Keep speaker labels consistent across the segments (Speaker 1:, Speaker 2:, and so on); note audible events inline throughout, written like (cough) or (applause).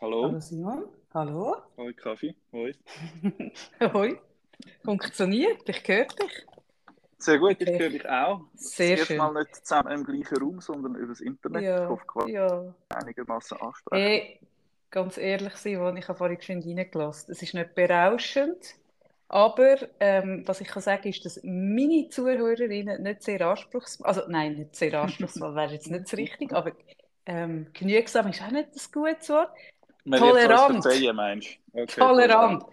Speaker 1: Hallo.
Speaker 2: Hallo Simon. Hallo.
Speaker 1: Hoi Kaffee. (laughs) Hoi.
Speaker 2: Hoi. Funktioniert? Ich höre dich.
Speaker 1: Sehr gut, ich höre dich auch.
Speaker 2: Sehr
Speaker 1: das erste
Speaker 2: schön.
Speaker 1: Mal nicht zusammen im gleichen Raum, sondern übers Internet. Ich
Speaker 2: Ja,
Speaker 1: hoffe, quasi
Speaker 2: ja.
Speaker 1: einigermaßen ansprechen.
Speaker 2: Hey, ganz ehrlich, Simon, ich habe vorhin geschwind reingelassen. Es ist nicht berauschend, aber ähm, was ich kann sagen, ist, dass meine Zuhörerinnen nicht sehr anspruchsvoll, also nein, nicht sehr anspruchsvoll (laughs) wäre jetzt nicht das richtig, aber ähm, genügsam ist auch nicht das gute Wort.
Speaker 1: Man
Speaker 2: Tolerant.
Speaker 1: verzeihen, meinst du? Okay,
Speaker 2: Tolerant.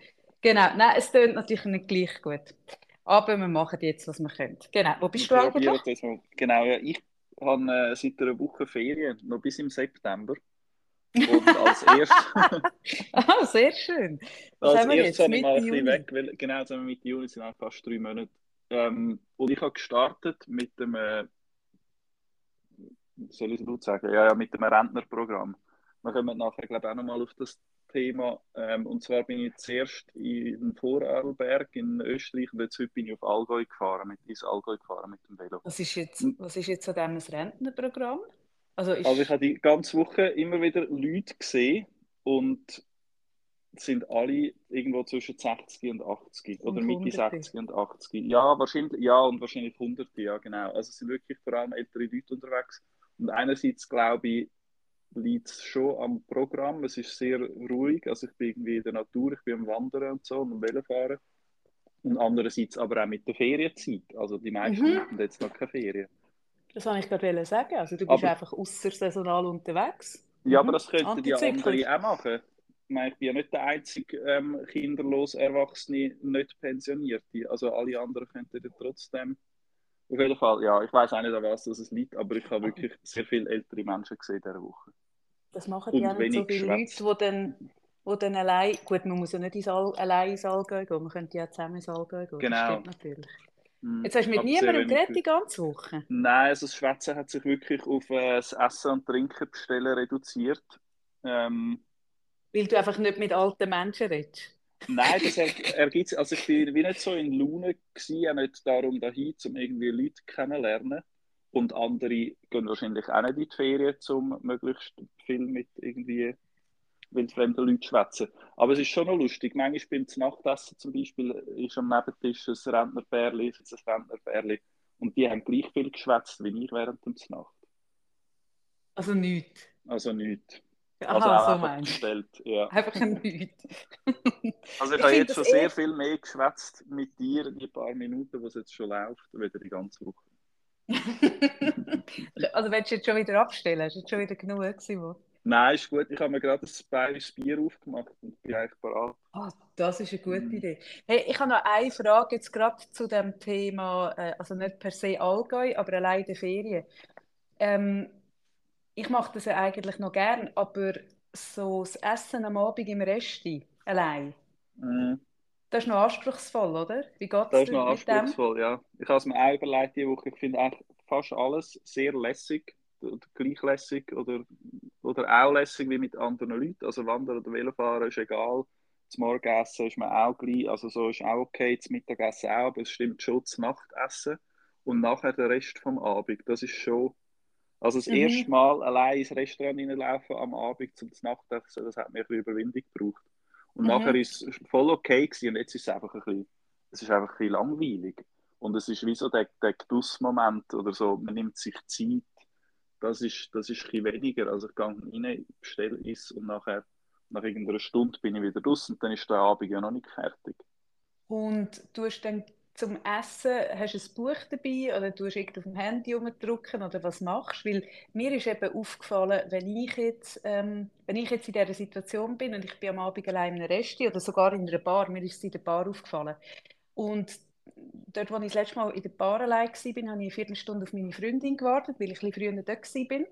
Speaker 2: Genau, nein, es tönt natürlich nicht gleich gut. Aber wir machen jetzt, was wir können. Genau, wo bist du
Speaker 1: Wir
Speaker 2: eigentlich?
Speaker 1: das mal. Genau, ja, ich habe äh, seit einer Woche Ferien, noch bis im September. Und als erstes, (laughs)
Speaker 2: Ah, sehr schön. Was (laughs)
Speaker 1: als erstes habe ich mal ein bisschen weg, weil, genau, wir Mitte Juni, sind auch fast drei Monate. Ähm, und ich habe gestartet mit dem, äh, soll ich es gut sagen? Ja, ja, mit dem Rentnerprogramm. Wir kommen nachher, glaube ich, auch nochmal auf das Thema. Ähm, und zwar bin ich zuerst in Vorarlberg in Österreich und jetzt heute bin ich auf Allgäu gefahren, mit, ins Allgäu gefahren mit dem Velo.
Speaker 2: Was ist jetzt, was ist jetzt an diesem Rentenprogramm? Also ist,
Speaker 1: Also ich habe die ganze Woche immer wieder Leute gesehen und sind alle irgendwo zwischen 60 und 80 oder
Speaker 2: Und
Speaker 1: Mitte
Speaker 2: Hunderte.
Speaker 1: 60 und 80. Ja, wahrscheinlich, ja, und wahrscheinlich Hunderte, ja, genau. Also es sind wirklich vor allem ältere Leute unterwegs. Und einerseits glaube ich, liegt es schon am Programm. Es ist sehr ruhig. Also ich bin irgendwie in der Natur, ich bin am Wandern und so und am Velofahren. Und andererseits aber auch mit der Ferienzeit. Also die meisten
Speaker 2: Mhm.
Speaker 1: haben jetzt noch keine Ferien.
Speaker 2: das wollte ich gerade sagen. Also du bist
Speaker 1: Aber-
Speaker 2: einfach aussersaisonal unterwegs.
Speaker 1: Ja,
Speaker 2: Mhm.
Speaker 1: aber das könnten ja
Speaker 2: Antizyklisch.
Speaker 1: andere auch machen. Ich meine, ich bin ja nicht der einzige ähm, kinderlos Erwachsene, nicht Pensionierte. Also alle anderen könnten ja trotzdem. Auf jeden Fall, ja, ich weiß auch nicht, an was das es liegt, aber ich habe wirklich sehr viele ältere Menschen gesehen diese Woche.
Speaker 2: Das machen die auch nicht so viele
Speaker 1: geschwätzt.
Speaker 2: Leute, die dann, die dann allein, gut, man muss ja nicht ins All, allein ins Allgäu gehen, man könnte ja zusammen ins Allgäu gehen,
Speaker 1: Genau.
Speaker 2: das stimmt natürlich.
Speaker 1: Hm,
Speaker 2: Jetzt hast du mit niemandem geredet die ganze Woche?
Speaker 1: Nein, also das Schwätzen hat sich wirklich auf äh, das Essen und Trinken bestellen reduziert. Ähm,
Speaker 2: Weil du einfach nicht mit alten Menschen redest.
Speaker 1: Nein, das er, ergibt Also ich bin wie nicht so in Laune gewesen, auch nicht darum dahin, um irgendwie Leute kennenzulernen. Und andere gehen wahrscheinlich auch nicht in die Ferien, um möglichst viel mit irgendwie wildfremden Leuten zu schwätzen. Aber es ist schon noch lustig. Manchmal beim Nachtessen zum Beispiel ist am Nebentisch ein Rentnerpärli, ist ein Rentnerpärli. Und die haben gleich viel geschwätzt wie ich während der Nacht.
Speaker 2: Also nichts.
Speaker 1: Also nichts.
Speaker 2: Aha,
Speaker 1: Also auch
Speaker 2: so
Speaker 1: einfach bestellt, ja.
Speaker 2: Einfach ein (laughs) nichts.
Speaker 1: Also ich
Speaker 2: Ich
Speaker 1: habe jetzt schon
Speaker 2: das
Speaker 1: sehr viel mehr geschwätzt mit dir, die paar Minuten, wo es jetzt schon läuft, wieder die ganze Woche. (laughs)
Speaker 2: also willst du jetzt schon wieder abstellen? Hast du jetzt schon wieder genug gewesen, wo?
Speaker 1: Nein, ist gut. Ich habe mir gerade ein bayerisches Bier aufgemacht und bin eigentlich bereit.
Speaker 2: Ah, das ist eine gute
Speaker 1: Mhm.
Speaker 2: Idee. Hey, ich habe noch eine Frage jetzt gerade zu dem Thema, äh, also nicht per se Allgäu, aber allein der Ferien. Ähm, ich mache das ja eigentlich noch gern, aber so das Essen am Abend im Resti allein,
Speaker 1: Mhm.
Speaker 2: das ist noch anspruchsvoll, oder? Wie geht
Speaker 1: Das ist noch
Speaker 2: mit dem?
Speaker 1: anspruchsvoll, ja. Ich habe es mir auch überlegt diese Woche. Ich finde eigentlich fast alles sehr lässig oder gleich lässig oder, oder auch lässig wie mit anderen Leuten. Also Wandern oder Velofahren ist egal. Das Morgenessen ist mir auch gleich. Also so ist auch okay. Das Mittagessen auch, aber es stimmt schon das Nachtessen. Und nachher der Rest vom Abend. Das ist schon... Also das
Speaker 2: Mhm.
Speaker 1: erste Mal allein ins Restaurant reinlaufen am Abend zum Nachtessen, das hat mir ein bisschen Überwindung gebraucht. Und
Speaker 2: Mhm.
Speaker 1: nachher ist es voll okay gewesen. Und jetzt ist es einfach ein bisschen, es ist einfach ein bisschen langweilig. Und es ist wie so der, der Genussmoment oder so, man nimmt sich Zeit. Das ist, das ist ein bisschen weniger. Also ich gehe rein, bestelle es und nachher, nach irgendeiner Stunde bin ich wieder raus und dann ist der Abend ja noch nicht fertig.
Speaker 2: Und du hast dann zum Essen, hast du ein Buch dabei oder du irgendwie auf dem Handy rumdrücken oder was machst? Weil mir ist eben aufgefallen, wenn ich jetzt, ähm, wenn ich jetzt in dieser Situation bin und ich bin am Abend allein in einem Resti oder sogar in einer Bar, mir ist es in der Bar aufgefallen. Und dort, wo ich das letzte Mal in der Bar allein war, habe ich eine Viertelstunde auf meine Freundin gewartet, weil ich ein bisschen früher dort war.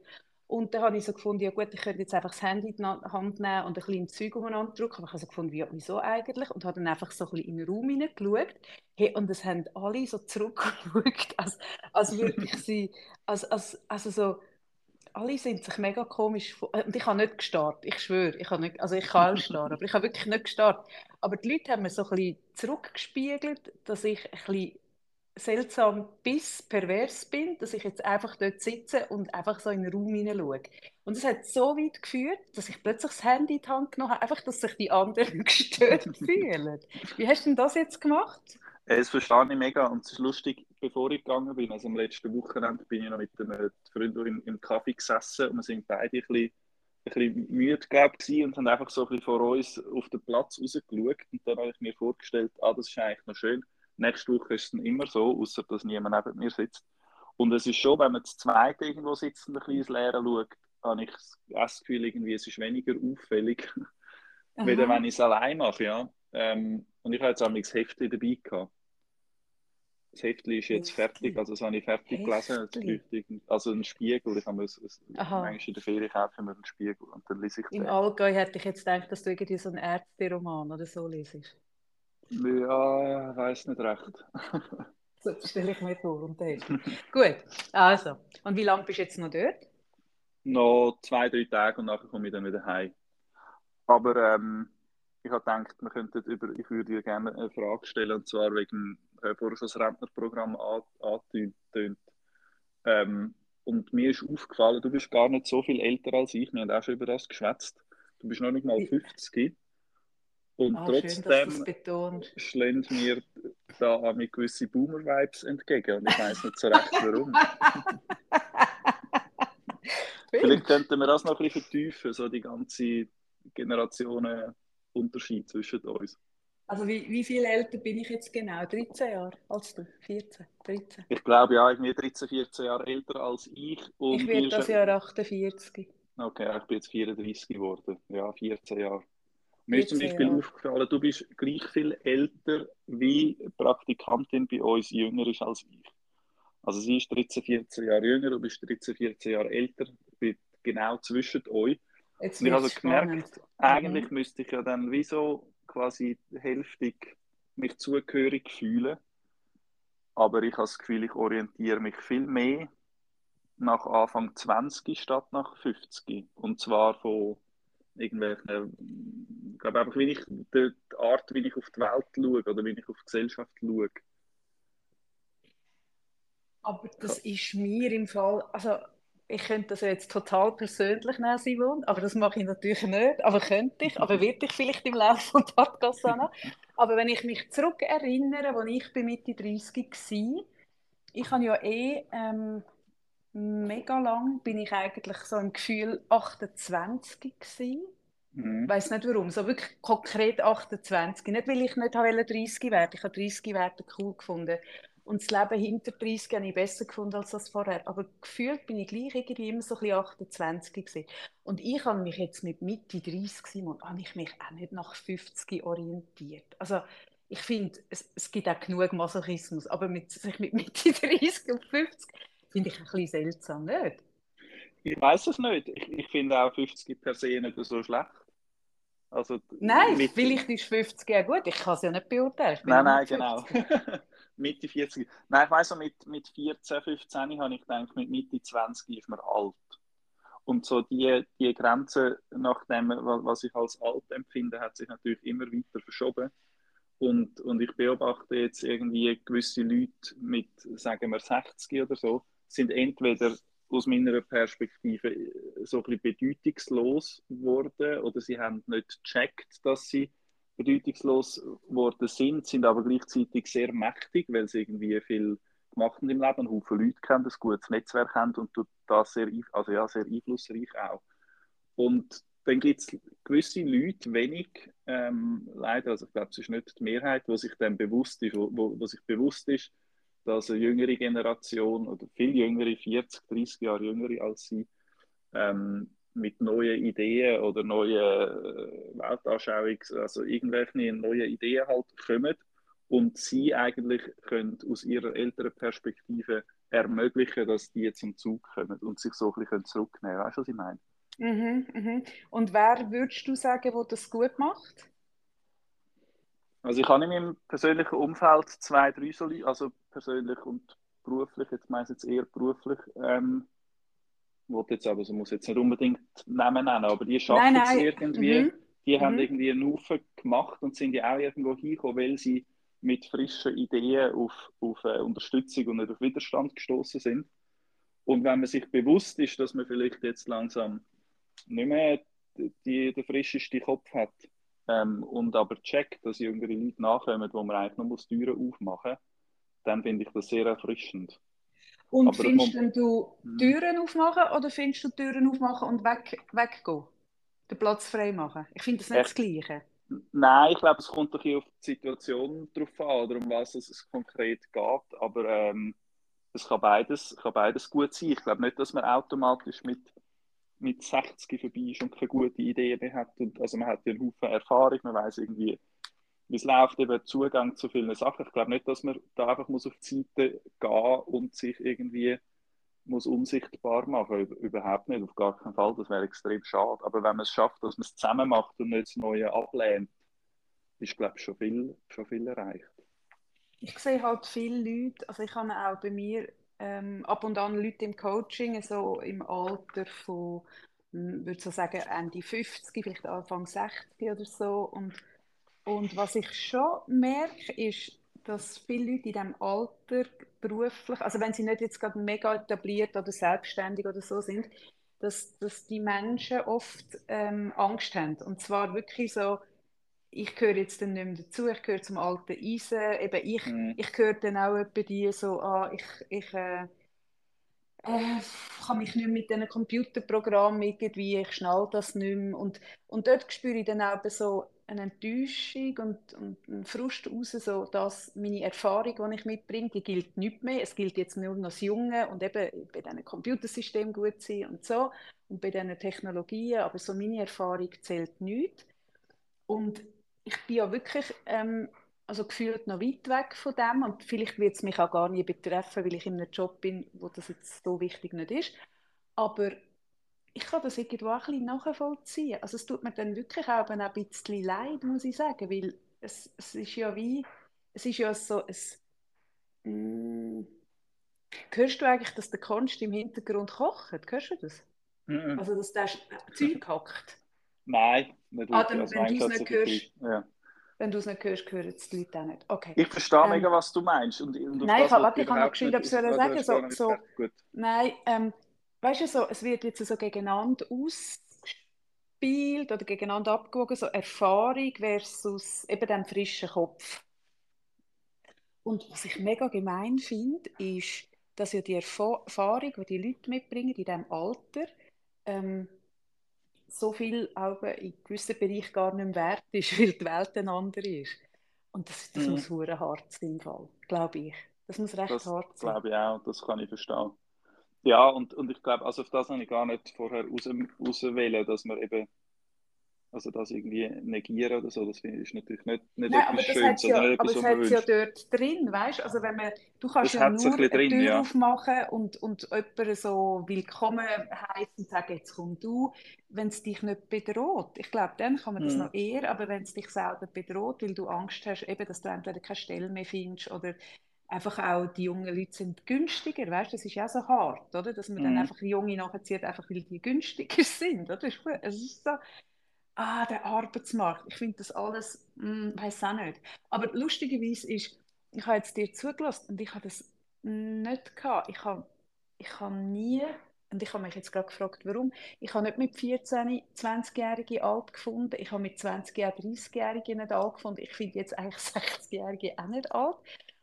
Speaker 2: Und dann habe ich so gefunden, ja gut, ich könnte jetzt einfach das Handy in die Hand nehmen und ein bisschen Zeug umeinander drücken. Aber ich habe so gefunden, ja, wieso eigentlich? Und habe dann einfach so ein bisschen in den Raum hineingeschaut. Hey, und es haben alle so zurückgeschaut, als, (laughs) als wirklich (laughs) sie, als, als, also so, alle sind sich mega komisch. vor- Und ich habe nicht gestarrt, ich schwöre. Ich habe nicht, also ich kann auch starren, aber ich habe wirklich nicht gestarrt. Aber die Leute haben mir so ein bisschen zurückgespiegelt, dass ich ein bisschen seltsam bis pervers bin, dass ich jetzt einfach dort sitze und einfach so in den Raum hineinschaue. Und es hat so weit geführt, dass ich plötzlich das Handy in die Hand genommen habe, einfach, dass sich die anderen (laughs) gestört fühlen. Wie hast du denn das jetzt gemacht?
Speaker 1: Das verstehe ich mega und es ist lustig, bevor ich gegangen bin, also am letzten Wochenende bin ich noch mit einem Freund im, Kaffee gesessen und wir sind beide ein bisschen, ein bisschen müde glaub, und haben einfach so ein bisschen vor uns auf den Platz rausgeschaut und dann habe ich mir vorgestellt, ah, das ist eigentlich noch schön, nächste Woche ist es immer so, außer dass niemand neben mir sitzt. Und es ist schon, wenn man das zweite irgendwo sitzt und ein bisschen ins Leere schaut, habe ich das Gefühl, irgendwie, es ist weniger auffällig, (laughs) weder wenn ich es allein mache, ja. Ähm, und ich habe jetzt auch das Heftchen dabei gehabt. Das Heftchen ist jetzt Heftli. fertig, also das habe ich fertig Heftli. gelesen. Also ein Spiegel, ich habe es manchmal in der Ferien kaufen wir einen Spiegel und dann lese ich
Speaker 2: Im Allgäu hätte ich jetzt gedacht, dass du irgendwie so einen Ärzte-Roman oder so lesest.
Speaker 1: Ja, weiß nicht recht. (laughs)
Speaker 2: so, stelle ich mir vor. Und (laughs) Gut, also. Und wie lange bist du jetzt noch dort?
Speaker 1: Noch zwei, drei Tage und nachher komme ich dann wieder heim. Aber ähm, ich habe gedacht, wir könnten über, ich würde dir gerne eine Frage stellen, und zwar wegen, ich habe vorher schon das Rentnerprogramm angetönt. Ähm, und mir ist aufgefallen, du bist gar nicht so viel älter als ich, wir haben auch schon über das geschwätzt. Du bist noch nicht mal 50. Und ah, trotzdem schlägt mir da mit gewisse Boomer-Vibes entgegen und ich weiß nicht so recht warum. (laughs) Vielleicht könnten wir das noch ein bisschen vertiefen, so die ganze Generationenunterschied zwischen uns.
Speaker 2: Also wie, wie viel älter bin ich jetzt genau? 13 Jahre als du? 14? 13?
Speaker 1: Ich glaube ja, ich bin 13, 14 Jahre älter als ich.
Speaker 2: Und ich werde das Jahr 48.
Speaker 1: Okay, ich bin jetzt 34 geworden. Ja, 14 Jahre. Mir ist zum Beispiel ja. aufgefallen, du bist gleich viel älter, wie Praktikantin bei uns jünger ist als ich. Also sie ist 13, 14 Jahre jünger, du bist 13, 14 Jahre älter, bin genau zwischen euch. Jetzt und ich habe also gemerkt, eigentlich mhm. müsste ich ja dann wieso quasi hälftig mich zugehörig fühlen. Aber ich habe das Gefühl, ich orientiere mich viel mehr nach Anfang 20 statt nach 50. Und zwar von irgendwelchen, ich glaube einfach, wie ich die, Art, wie ich auf die Welt schaue oder wie ich auf die Gesellschaft schaue.
Speaker 2: Aber das ist mir im Fall, also ich könnte das jetzt total persönlich nehmen, Simon, aber das mache ich natürlich nicht, aber könnte ich, aber werde ich vielleicht im Laufe Podcasts noch. Aber wenn ich mich zurück erinnere, als ich Mitte 30 war, ich habe ja eh ähm, mega lang bin ich eigentlich so im Gefühl 28 gewesen. Mhm. Ich weiß nicht warum, so wirklich konkret 28. Nicht, weil ich nicht 30 werden Ich habe 30 werden cool gefunden. Und das Leben hinter 30 habe ich besser gefunden als das vorher. Aber gefühlt bin ich gleich irgendwie immer so ein bisschen 28 gewesen. Und ich habe mich jetzt mit Mitte 30 Simon, habe ich mich auch nicht nach 50 orientiert. Also ich finde, es, es gibt auch genug Masochismus, aber mit, sich mit Mitte (laughs) 30 und 50 Finde ich ein bisschen seltsam, nicht?
Speaker 1: Ich weiß es nicht. Ich, ich finde auch 50 per se nicht so schlecht.
Speaker 2: Also, nein, mit... vielleicht ist 50 ja gut. Ich kann es ja nicht beurteilen.
Speaker 1: Nein, nein, genau. (laughs) Mitte 40. Nein, ich weiß so, mit, mit 14, 15 habe ich gedacht, mit Mitte 20 ist man alt. Und so die, die Grenze nach dem, was ich als alt empfinde, hat sich natürlich immer weiter verschoben. Und, und ich beobachte jetzt irgendwie gewisse Leute mit, sagen wir, 60 oder so, sind entweder aus meiner Perspektive äh, so ein bisschen bedeutungslos geworden oder sie haben nicht gecheckt, dass sie bedeutungslos geworden sind, sind aber gleichzeitig sehr mächtig, weil sie irgendwie viel gemacht haben im Leben, einen Haufen Leute kennen, ein gutes Netzwerk haben und das sehr, also ja, sehr einflussreich auch. Und dann gibt es gewisse Leute, wenig, ähm, leider, also ich glaube, es ist nicht die Mehrheit, wo sich dann bewusst ist, wo, wo, wo sich bewusst ist, dass eine jüngere Generation oder viel jüngere, 40, 30 Jahre jüngere als sie, ähm, mit neuen Ideen oder neuen äh, Weltanschauungen, also irgendwelche neuen Ideen halt kommen und sie eigentlich können aus ihrer älteren Perspektive ermöglichen, dass die zum Zug kommen und sich so ein bisschen zurücknehmen können. Weißt du, was ich meine?
Speaker 2: Mhm, mhm. Und wer würdest du sagen, wo das gut macht?
Speaker 1: Also ich habe in meinem persönlichen Umfeld zwei, drei so also persönlich und beruflich, jetzt meine ich jetzt eher beruflich, ähm, jetzt aber, so muss jetzt nicht unbedingt Namen nennen, aber die schaffen es irgendwie, mhm. die mhm. haben irgendwie einen Haufen gemacht und sind ja auch irgendwo hingekommen, weil sie mit frischen Ideen auf, auf äh, Unterstützung und nicht auf Widerstand gestoßen sind. Und wenn man sich bewusst ist, dass man vielleicht jetzt langsam nicht mehr die, den frischesten Kopf hat ähm, und aber checkt, dass jüngere Leute nachkommen, wo man eigentlich nur Türen aufmachen muss, dann finde ich das sehr erfrischend.
Speaker 2: Und aber findest man... du hm. Türen aufmachen oder findest du Türen aufmachen und weg, weggehen? Den Platz frei machen? Ich finde das nicht Echt? das Gleiche.
Speaker 1: Nein, ich glaube, es kommt doch auf die Situation drauf an oder um was es konkret geht. Aber ähm, es kann beides, kann beides gut sein. Ich glaube nicht, dass man automatisch mit, mit 60 vorbei ist und keine gute Idee mehr hat. Und, also man hat ja einen Haufen Erfahrung, man weiß irgendwie, wie es läuft, eben Zugang zu vielen Sachen. Ich glaube nicht, dass man da einfach muss auf die Seite gehen und sich irgendwie muss unsichtbar machen. Überhaupt nicht, auf gar keinen Fall. Das wäre extrem schade. Aber wenn man es schafft, dass man es zusammen macht und nicht das Neue ablehnt, ist, glaube ich, schon viel, schon viel erreicht.
Speaker 2: Ich sehe halt viele Leute, also ich habe auch bei mir ähm, ab und an Leute im Coaching, so im Alter von, hm, würde so sagen, Ende 50, vielleicht Anfang 60 oder so. Und, und was ich schon merke, ist, dass viele Leute in diesem Alter beruflich, also wenn sie nicht jetzt gerade mega etabliert oder selbstständig oder so sind, dass, dass die Menschen oft ähm, Angst haben. Und zwar wirklich so, ich gehöre jetzt dann nicht mehr dazu, ich gehöre zum alten Eisen, eben ich, mhm. ich gehöre dann auch etwa die so, ah, ich, ich äh, äh, kann mich nicht mit diesen Computerprogrammen irgendwie, ich schnall das nicht mehr. Und, und dort spüre ich dann auch so eine Enttäuschung und, und einen Frust raus, so dass meine Erfahrung, die ich mitbringe, die gilt nicht mehr. Es gilt jetzt nur noch das Junge und eben bei diesen Computersystemen gut sein und so und bei diesen Technologien, aber so meine Erfahrung zählt nicht. Und ich bin ja wirklich ähm, also gefühlt noch weit weg von dem und vielleicht wird es mich auch gar nicht betreffen, weil ich in einem Job bin, wo das jetzt so wichtig nicht ist. Aber ich kann das irgendwo auch ein bisschen nachvollziehen. Also es tut mir dann wirklich auch ein bisschen leid, muss ich sagen, weil es, es ist ja wie, es ist ja so ein, mm, hörst du eigentlich, dass der Konst im Hintergrund kocht? Hörst du das? Mm Also dass der Zeug hackt?
Speaker 1: Nein, nicht
Speaker 2: ah, dann, also wenn du es nicht hörst, ja. Wenn du es nicht hörst, hören es die Leute auch nicht. Okay.
Speaker 1: Ich verstehe ähm, mega, was du meinst. Und, und
Speaker 2: nein, ich, habe, ich habe noch geschrieben, ob ich sagen so, so, Nein, ähm, weißt du, so, es wird jetzt so gegeneinander ausgespielt oder gegeneinander abgewogen, so Erfahrung versus eben dem frischen Kopf. Und was ich mega gemein finde, ist, dass ja die Erfahrung, die die Leute mitbringen in diesem Alter, ähm, so viel auch in gewissen Bereichen gar nicht mehr wert ist, (laughs) weil die Welt eine andere ist. Und das, das mhm. muss hure hart sein, glaube ich. Das muss recht
Speaker 1: das
Speaker 2: hart
Speaker 1: sein. glaube ich auch, das kann ich verstehen. Ja, und, und ich glaube, also auf das habe ich gar nicht vorher raus, rauswählen, dass man eben also das irgendwie negieren oder so, das finde ich natürlich nicht, nicht Nein, etwas Schönes,
Speaker 2: ja, etwas, Aber es hat ja dort drin, weißt Also wenn man, du kannst das ja nur eine drin, Tür ja. aufmachen und, und jemanden so willkommen heißen und sagen, jetzt komm du, wenn es dich nicht bedroht. Ich glaube, dann kann man das mhm. noch eher, aber wenn es dich selber bedroht, weil du Angst hast, eben, dass du entweder keine Stelle mehr findest oder einfach auch die jungen Leute sind günstiger, weißt das ist ja so hart, oder? Dass man mm. dann mhm. einfach Junge nachzieht, einfach weil die günstiger (laughs) sind, oder? Es ist so, ah, der Arbeitsmarkt, ich finde das alles, hm, weiß auch nicht. Aber lustigerweise ist, ich habe jetzt dir zugelassen und ich habe das nicht gehabt. Ich habe, ich habe nie, und ich habe mich jetzt gerade gefragt, warum, ich habe nicht mit 14, 20-Jährigen alt gefunden, ich habe mit 20 30-Jährigen nicht alt gefunden, ich finde jetzt eigentlich (laughs) 60-Jährige auch nicht alt.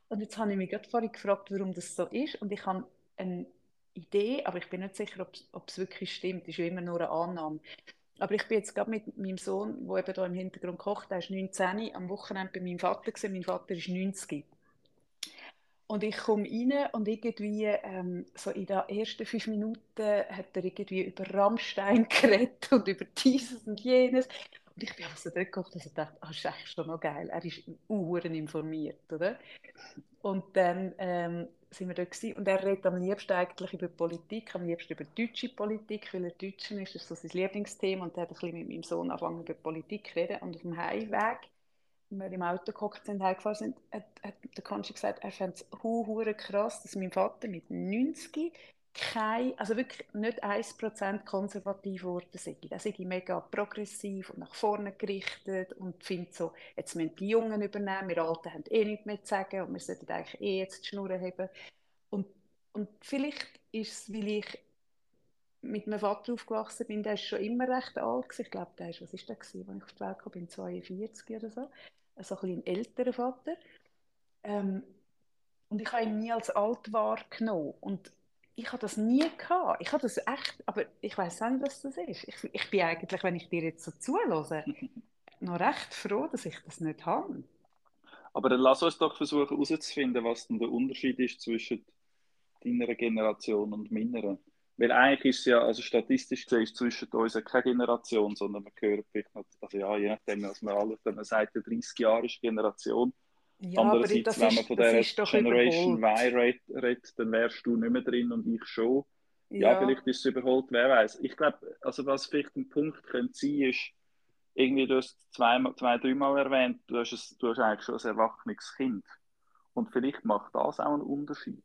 Speaker 2: Und jetzt habe ich mich gerade vorhin gefragt, warum das so ist und ich habe eine Idee, aber ich bin nicht sicher, ob es wirklich stimmt, das ist immer nur eine Annahme. Aber ich bin jetzt gerade mit meinem Sohn, der eben hier im Hintergrund kocht, der ist 19, am Wochenende bei meinem Vater gesehen. Mein Vater ist 90. Und ich komme rein und irgendwie ähm, so in den ersten fünf Minuten hat er irgendwie über Rammstein (laughs) geredet und über dieses und jenes. Und ich bin also dort gekocht und dachte, ah, das ist eigentlich schon noch geil. Er ist uhren informiert, oder? Und dann ähm, sind wir dort gewesen. und er redet am liebsten eigentlich über Politik, am liebsten über deutsche Politik, weil er Deutschen ist, das ist so sein Lieblingsthema und er hat ein bisschen mit meinem Sohn angefangen über Politik zu reden und auf dem Heimweg, wenn wir im Auto gehockt sind, heimgefahren sind, hat, hat der Konsti gesagt, er fände es krass, dass mein Vater mit 90 kein, also wirklich nicht 1% konservativ geworden sei. Da sei mega progressiv und nach vorne gerichtet und finde so, jetzt müssen die Jungen übernehmen, wir Alten haben eh nichts mehr zu sagen und wir sollten eigentlich eh jetzt die Schnur haben. Und, und vielleicht ist es, weil ich mit meinem Vater aufgewachsen bin, der ist schon immer recht alt. Ich glaube, der ist, was ist der gewesen, als ich auf die Welt kam, bin 42 oder so. Also ein, ein älterer Vater. Ähm, und ich habe ihn nie als alt wahrgenommen. Und ich habe das nie gehabt. Ich habe das echt, aber ich weiß auch nicht, was das ist. Ich, ich bin eigentlich, wenn ich dir jetzt so zuhöre, (laughs) noch recht froh, dass ich das nicht habe.
Speaker 1: Aber dann lass uns doch versuchen herauszufinden, was denn der Unterschied ist zwischen deiner Generation und meiner. Weil eigentlich ist es ja, also statistisch gesehen, ist zwischen uns keine Generation, sondern wir gehören vielleicht noch, also ja, je nachdem, was man alles, wenn man sagt, eine 30 Jahre ist Generation, ja, Andererseits, wenn man von der Generation Y redet, dann wärst du nicht mehr drin und ich schon. Ja, ja vielleicht ist es überholt, wer weiß. Ich glaube, also was vielleicht ein Punkt könnte sein, ist, irgendwie, du hast zwei, zwei dreimal erwähnt, du hast, es, du hast eigentlich schon ein erwachsenes Kind. Und vielleicht macht das auch einen Unterschied.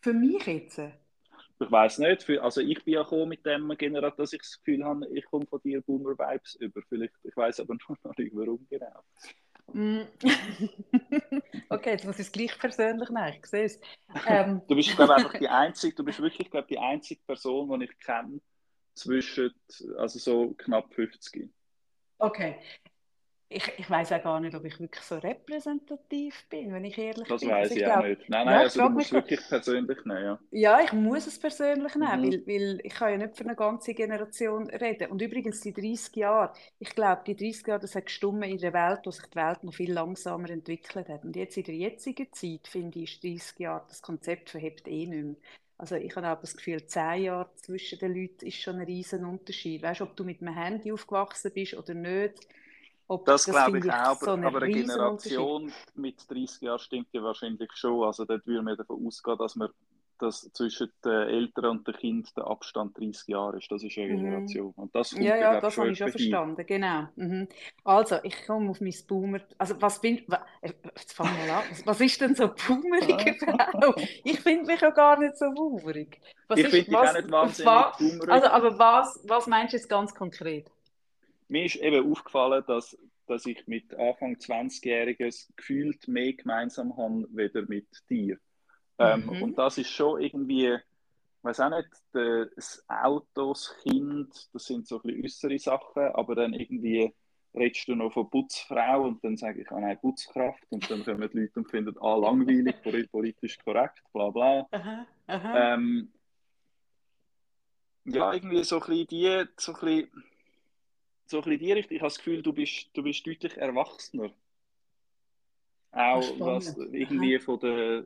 Speaker 2: Für mich jetzt?
Speaker 1: Ich weiß nicht, also ich bin ja gekommen mit dem Generat, dass ich das Gefühl habe, ich komme von dir Boomer Vibes über. Vielleicht, ich weiß aber (laughs) noch nicht, warum genau.
Speaker 2: Mm. (laughs) okay, jetzt muss ich es gleich persönlich nehmen. Ich sehe es. Ähm.
Speaker 1: Du bist, glaube einfach die (laughs) einzige, du bist wirklich, glaube die einzige Person, die ich kenne, zwischen, also so knapp 50.
Speaker 2: Okay ich, ich weiß auch gar nicht, ob ich wirklich so repräsentativ bin, wenn ich ehrlich
Speaker 1: das
Speaker 2: bin.
Speaker 1: Das weiß also ich, ich auch nicht. Nein, nein, ja, also du musst es wirklich persönlich nehmen, ja.
Speaker 2: Ja, ich muss es persönlich nehmen, mhm. weil, weil ich kann ja nicht für eine ganze Generation reden. Und übrigens, die 30 Jahre, ich glaube, die 30 Jahre, das hat gestummen in der Welt, wo sich die Welt noch viel langsamer entwickelt hat. Und jetzt in der jetzigen Zeit, finde ich, ist 30 Jahre, das Konzept verhebt eh nicht mehr. Also ich habe auch das Gefühl, 10 Jahre zwischen den Leuten ist schon ein riesen Unterschied. Weißt du, ob du mit einem Handy aufgewachsen bist oder nicht,
Speaker 1: ob das, das glaube ich auch, aber, so eine, aber eine Generation mit 30 Jahren stimmt ja wahrscheinlich schon. Also dort würde man davon ausgehen, dass man dass zwischen den Eltern und dem Kind der Abstand 30 Jahre ist. Das ist eine mhm. Generation. Und das
Speaker 2: ja, ja, das habe ich schon verstanden, genau. Mhm. Also, ich komme auf mein Boomer... Also, was bin... Äh, jetzt fangen wir an. Was ist denn so boomerige Frau? (laughs) Ich finde mich ja gar nicht so boomerig. Was
Speaker 1: ich finde dich auch nicht wahnsinnig was, boomerig.
Speaker 2: Also, aber was, was meinst du jetzt ganz konkret?
Speaker 1: mir ist eben aufgefallen, dass, dass ich mit Anfang 20-Jähriges gefühlt mehr gemeinsam habe, weder mit dir. Ähm, mhm. Und das ist schon irgendwie, ich weiß auch nicht, das Auto, das Kind, das sind so ein bisschen äußere Sachen, aber dann irgendwie redest du noch von Putzfrau und dann sage ich, ah nein, Putzkraft und dann kommen die Leute und finden, ah, langweilig, politisch korrekt, bla bla. Aha, aha. Ähm, ja, irgendwie so ein bisschen die, so ein bisschen, so ein bisschen die Richtung. Ich habe das Gefühl, du bist, du bist deutlich erwachsener. Auch was irgendwie von der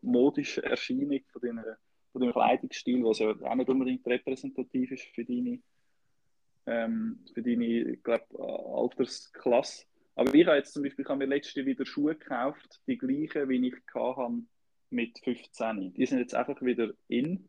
Speaker 1: modischen Erscheinung, von, den, von dem Kleidungsstil, was ja auch nicht unbedingt repräsentativ ist für deine, ähm, für deine glaub, Altersklasse. Aber ich habe jetzt zum Beispiel, ich habe mir letzte wieder Schuhe gekauft, die gleichen, wie ich hatte mit 15. Die sind jetzt einfach wieder in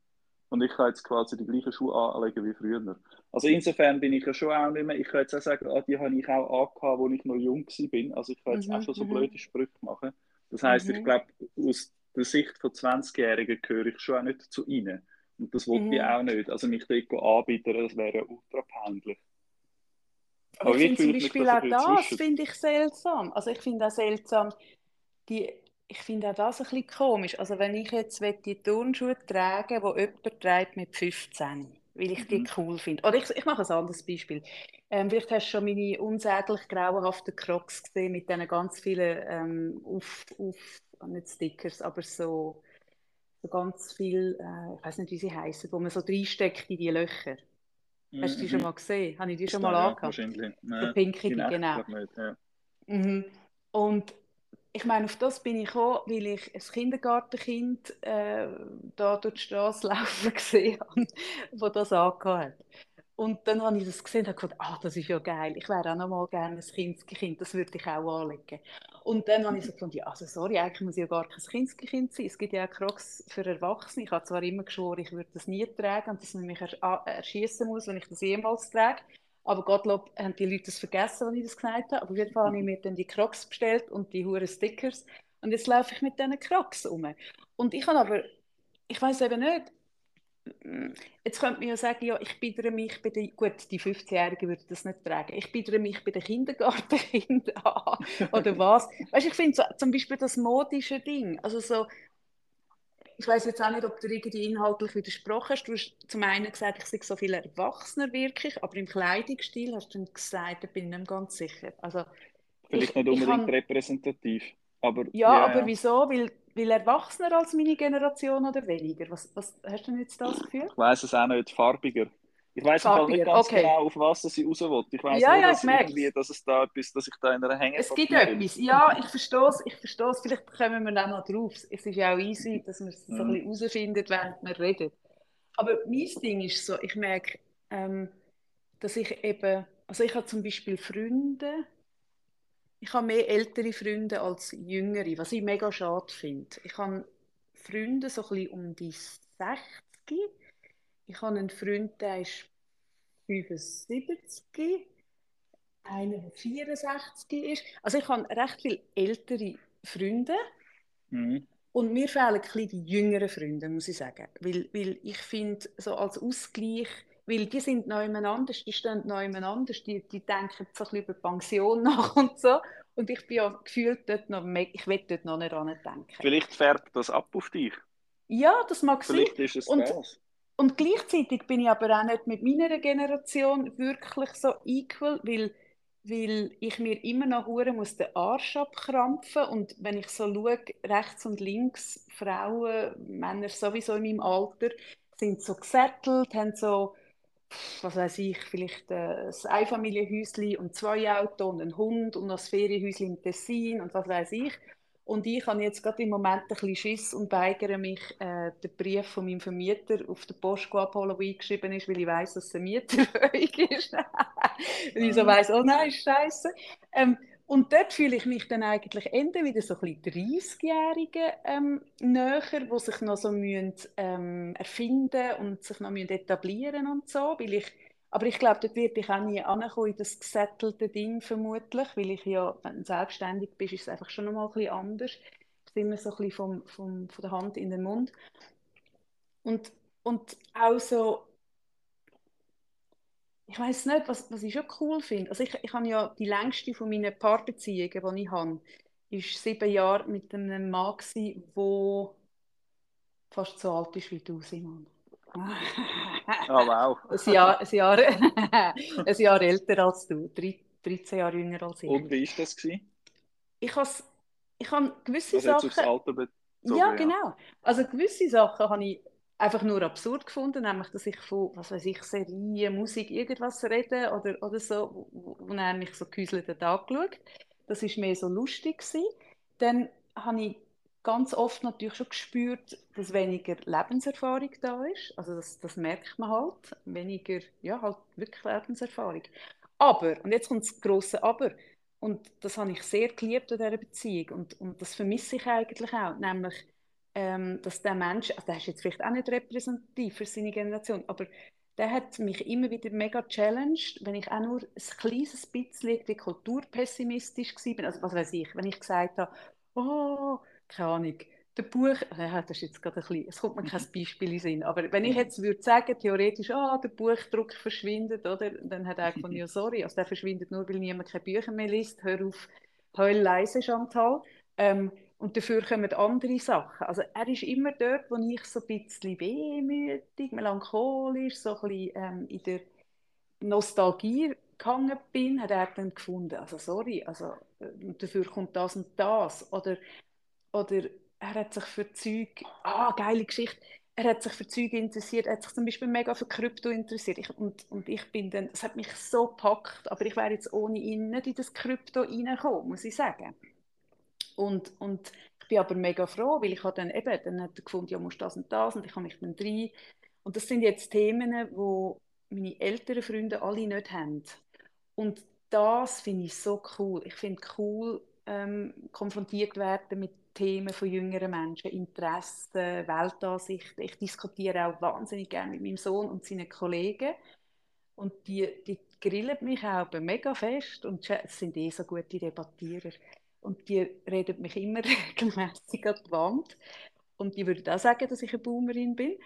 Speaker 1: und ich kann jetzt quasi die gleichen Schuhe anlegen wie früher. Also insofern bin ich ja schon auch nicht mehr, ich kann jetzt auch sagen, ah, die habe ich auch angehabt, als ich noch jung war. Also ich kann jetzt mhm, auch schon so mhm. blöde Sprüche machen. Das heisst, mhm. ich glaube, aus der Sicht von 20-Jährigen gehöre ich schon auch nicht zu ihnen. Und das wollte mhm. ich auch nicht. Also mich dort anbieten, das wäre ultra peinlich.
Speaker 2: Aber, Aber ich finde zum Beispiel auch das finde ich seltsam. Also ich finde auch seltsam, die ich finde auch das ein bisschen komisch. Also wenn ich jetzt die Turnschuhe tragen die jemand trägt mit 15, weil ich die mhm. cool finde. Oder ich, ich mache ein anderes Beispiel. Ähm, vielleicht hast du schon meine unsäglich grauenhaften Crocs gesehen mit diesen ganz vielen ähm, auf, auf, nicht Stickers, aber so, so ganz viel, äh, ich weiß nicht, wie sie heißen, wo man so reinsteckt in die Löcher. Mhm. Hast du die schon mhm. mal gesehen? Habe ich die schon mal ja, angehabt?
Speaker 1: Wahrscheinlich.
Speaker 2: So pinkige, genau. Nicht, ja. mhm. Und ich meine, auf das bin ich gekommen, weil ich ein Kindergartenkind äh, da durch die Straße (laughs) laufen gesehen habe, das das angehört hat. Und dann habe ich das gesehen und habe gedacht, ah, das ist ja geil, ich wäre auch noch mal gerne ein Kindskind, das würde ich auch anlegen. Und dann habe ich so gedacht, ja, also sorry, eigentlich muss ich ja gar kein Kindskind sein, es gibt ja auch Crocs für Erwachsene. Ich habe zwar immer geschworen, ich würde das nie tragen und dass man mich erschießen muss, wenn ich das jemals trage. Aber Gottlob haben die Leute das vergessen, als ich das gesagt habe. Aber auf jeden Fall habe ich mir dann die Crocs bestellt und die hohen Stickers. Und jetzt laufe ich mit diesen Crocs um. Und ich habe aber ich weiß eben nicht, Jetzt könnte man ja sagen, ja, ich biedere mich bei den, gut, die 15-Jährigen würden das nicht tragen, ich biedere mich bei den Kindergartenkindern (laughs) an, oder was? Weißt, ich finde so, zum Beispiel das modische Ding, also so, ich weiß jetzt auch nicht, ob du irgendwie inhaltlich widersprochen hast. Du hast zum einen gesagt, ich sehe so viel erwachsener wirklich, aber im Kleidungsstil hast du dann gesagt, da bin ich nicht ganz sicher. Also,
Speaker 1: Vielleicht ich, nicht unbedingt ich repräsentativ. Aber,
Speaker 2: ja, yeah. aber wieso? Weil weil erwachsener als meine Generation oder weniger? Was, was hast du jetzt das Gefühl?
Speaker 1: Ich weiß es auch nicht, farbiger. Ich weiß nicht ganz okay. genau, auf was sie raus will. Ich weiß
Speaker 2: ja,
Speaker 1: nur,
Speaker 2: ja,
Speaker 1: dass,
Speaker 2: irgendwie,
Speaker 1: dass es da etwas, dass ich da in einer Hänge
Speaker 2: Es gibt etwas. Ja, ich verstehe es. Ich verstehe es. Vielleicht kommen wir dann noch drauf. Es ist ja auch easy, dass man es so ein bisschen herausfindet, während wir reden. Aber mein Ding ist so, ich merke, ähm, dass ich eben, also ich habe zum Beispiel Freunde, ich habe mehr ältere Freunde als jüngere, was ich mega schade finde. Ich habe Freunde so ein bisschen um die 60. Ich habe einen Freund, der ist 75, einer, der 64 ist. Also ich habe recht viele ältere Freunde. Mhm. Und mir fehlen ein bisschen die jüngeren Freunde, muss ich sagen. Weil, weil ich finde, so als Ausgleich weil die sind noch anders, die stehen noch anders, die, die denken so ein bisschen über Pension (laughs) nach und so. Und ich bin ja gefühlt dort noch, ich will dort noch nicht dran denken.
Speaker 1: Vielleicht färbt das ab auf dich.
Speaker 2: Ja, das mag
Speaker 1: Vielleicht sein. Ist es
Speaker 2: und, und gleichzeitig bin ich aber auch nicht mit meiner Generation wirklich so equal, weil, weil ich mir immer noch muss den Arsch abkrampfen und wenn ich so schaue, rechts und links, Frauen, Männer sowieso in meinem Alter, sind so gesettelt, haben so was weiß ich, vielleicht äh, ein Einfamilienhäuschen und zwei Autos und einen Hund und noch ein Ferienhäuschen im Tessin und was weiß ich. Und ich habe jetzt gerade im Moment ein bisschen Schiss und weigere mich, äh, den Brief von meinem Vermieter auf der Post abholen, der eingeschrieben ist, weil ich weiß, dass es eine Mieterhöhung (laughs) ist. und ich so ah. weiss, oh nein, scheiße. Ähm, und dort fühle ich mich dann eigentlich Ende wieder so ein bisschen 30-Jährige ähm, näher, die sich noch so müssen, ähm, erfinden und sich noch müssen etablieren und so, weil ich aber ich glaube, dort werde ich auch nie ankommen in das gesettelte Ding vermutlich, weil ich ja, wenn du selbstständig bist, ist es einfach schon noch mal ein bisschen anders. Es ist immer so ein bisschen vom, vom, von der Hand in den Mund. Und, und auch so ich weiß nicht, was, was ich schon cool finde. Also ich, ich habe ja die längste von meinen Paarbeziehungen, die ich habe, ist sieben Jahre mit einem Mann der fast so alt ist wie du, Simon. (laughs)
Speaker 1: Oh, wow.
Speaker 2: ein, Jahr, ein, Jahr, (laughs) ein Jahr älter als du, 13 Jahre jünger als ich.
Speaker 1: Und wie war das? Gewesen?
Speaker 2: Ich habe ich habe gewisse
Speaker 1: also
Speaker 2: Sachen...
Speaker 1: Aufs Alter bezogen,
Speaker 2: ja, genau. Also gewisse Sachen habe ich einfach nur absurd gefunden, nämlich, dass ich von, was weiß ich, Serien, Musik, irgendwas rede oder, oder so, wo, wo er mich so gehäuselt hat angeschaut. Das war mehr so lustig gewesen. Dann habe ich ganz oft natürlich schon gespürt, dass weniger Lebenserfahrung da ist. Also das, das merkt man halt. Weniger, ja, halt wirklich Lebenserfahrung. Aber, und jetzt kommt das grosse Aber, und das habe ich sehr geliebt an dieser Beziehung und, und das vermisse ich eigentlich auch, nämlich ähm, dass der Mensch, also der ist jetzt vielleicht auch nicht repräsentativ für seine Generation, aber der hat mich immer wieder mega challenged, wenn ich auch nur ein kleines bisschen kulturpessimistisch war. Also was weiß ich, wenn ich gesagt habe, oh, keine Ahnung, der Buch, ja, das ist jetzt gerade ein bisschen, es kommt mir kein Beispiel in Sinn, aber wenn ich jetzt würde sagen, theoretisch, ah, der Buchdruck verschwindet, oder, dann hat er von ja, sorry, also der verschwindet nur, weil niemand keine Bücher mehr liest, hör auf, heul leise, Chantal. Ähm, und dafür kommen andere Sachen. Also er ist immer dort, wo ich so ein bisschen wehmütig, melancholisch, so ein bisschen ähm, in der Nostalgie gehangen bin, hat er dann gefunden, also sorry, also äh, dafür kommt das und das. Oder, oder er hat sich für Zeug, ah, geile Geschichte, er hat sich für Zeug interessiert, er hat sich zum Beispiel mega für Krypto interessiert. Ich, und, und ich bin dann, das hat mich so gepackt, aber ich wäre jetzt ohne ihn nicht in das Krypto reingekommen, muss ich sagen. Und, und ich bin aber mega froh, weil ich habe dann eben, dann hat er gefunden, ja, musst das und das und ich habe mich dann rein. Und das sind jetzt Themen, wo meine älteren Freunde alle nicht haben. Und das finde ich so cool. Ich finde cool, ähm, konfrontiert werden mit Themen von jüngeren Menschen, Interessen, Weltansichten. Ich diskutiere auch wahnsinnig gerne mit meinem Sohn und seinen Kollegen. Und die, die grillen mich auch mega fest und sind eh so gute Debattierer. Und die redet mich immer (laughs) regelmäßig an die Wand. und die würden auch sagen, dass ich eine Boomerin bin.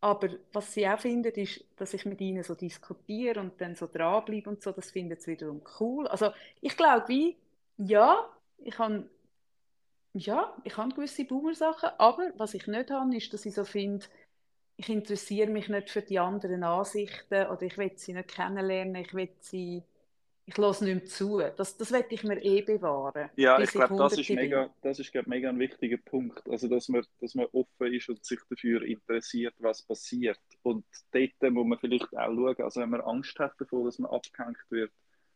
Speaker 2: Aber was sie auch finden, ist, dass ich mit ihnen so diskutiere und dann so dranbleibe und so, das finden sie wiederum cool. Also ich glaube, wie, ja, ich habe ja, ich habe gewisse Boomer-Sachen, aber was ich nicht habe, ist, dass ich so finde, ich interessiere mich nicht für die anderen Ansichten oder ich will sie nicht kennenlernen, ich will sie ich lasse nicht mehr zu. Das, das werde ich mir eh bewahren.
Speaker 1: Ja, ich glaube, das ist, mega, das ist glaub, mega ein wichtiger Punkt. Also, dass man, dass man offen ist und sich dafür interessiert, was passiert. Und dort muss man vielleicht auch schauen, also wenn man Angst hat davor, dass man abgehängt wird,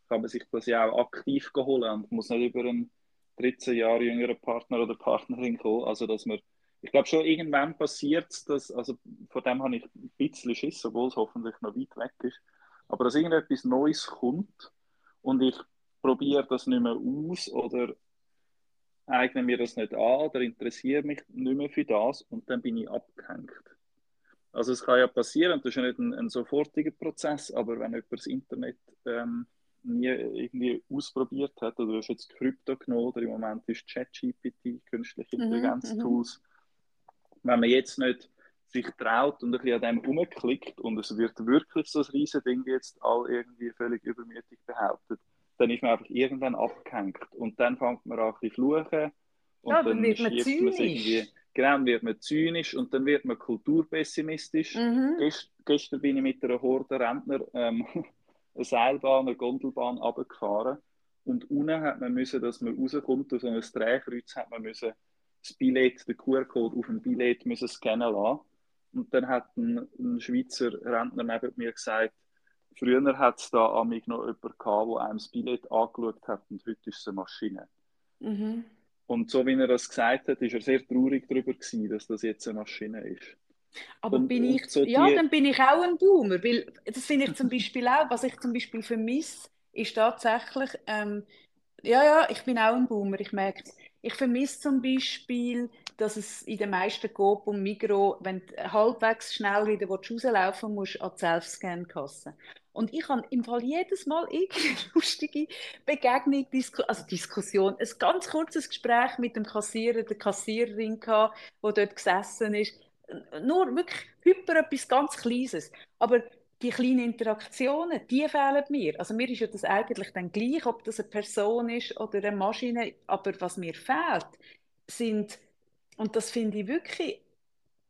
Speaker 1: kann man sich das ja auch aktiv holen und muss nicht über einen 13 Jahre jüngeren Partner oder Partnerin kommen. Also, dass man, ich glaube schon, irgendwann passiert es, dass, also von dem habe ich ein bisschen Schiss, obwohl es hoffentlich noch weit weg ist, aber dass irgendetwas Neues kommt, und ich probiere das nicht mehr aus oder eigne mir das nicht an oder interessiere mich nicht mehr für das und dann bin ich abgehängt. Also es kann ja passieren, das ist ja nicht ein, ein sofortiger Prozess, aber wenn jemand das Internet ähm, nie irgendwie ausprobiert hat, oder du hast jetzt Krypto genommen, oder im Moment ist ChatGPT, künstliche mhm, Intelligenz-Tools, mhm, wenn man jetzt nicht sich traut und ein bisschen an dem rumklickt und es wird wirklich so ein riesen Ding jetzt all irgendwie völlig übermütig behauptet, dann ist man einfach irgendwann abgehängt und dann fängt man an ein bisschen fluchen und
Speaker 2: ja,
Speaker 1: dann,
Speaker 2: dann wird man zynisch.
Speaker 1: Genau, dann wird man zynisch und dann wird man kulturpessimistisch.
Speaker 2: Mhm.
Speaker 1: Gest, gestern bin ich mit einer Horde Rentner ähm, (laughs) eine Seilbahn, eine Gondelbahn runtergefahren und unten hat man müssen, dass man rauskommt, durch so ein Drehkreuz hat man müssen das Billett, den QR-Code auf dem Billett müssen scannen lassen und dann hat ein, ein Schweizer Rentner neben mir gesagt, früher hat es da am noch jemanden gehabt, der einem das Billett angeschaut hat und heute ist es eine Maschine.
Speaker 2: Mhm.
Speaker 1: Und so wie er das gesagt hat, ist er sehr traurig darüber gewesen, dass das jetzt eine Maschine ist.
Speaker 2: Aber und, bin ich, so ja, die... dann bin ich auch ein Boomer, weil das finde ich zum Beispiel auch, was ich zum Beispiel vermisse, ist tatsächlich, ähm, ja, ja, ich bin auch ein Boomer, ich merke es. Ich vermisse zum Beispiel, dass es in den meisten Coop und Migro, wenn du halbwegs schnell wieder rauslaufen musst, an die Self-Scan-Kasse. Und ich habe im Fall jedes Mal irgendeine (laughs) lustige Begegnung, Disku also Diskussion, ein ganz kurzes Gespräch mit dem Kassierer, der Kassiererin gehabt, wo dort gesessen ist. Nur wirklich hyper etwas ganz Kleines. Aber die kleinen Interaktionen, die fehlen mir. Also mir ist ja das eigentlich dann gleich, ob das eine Person ist oder eine Maschine, aber was mir fehlt, sind, und das finde ich wirklich,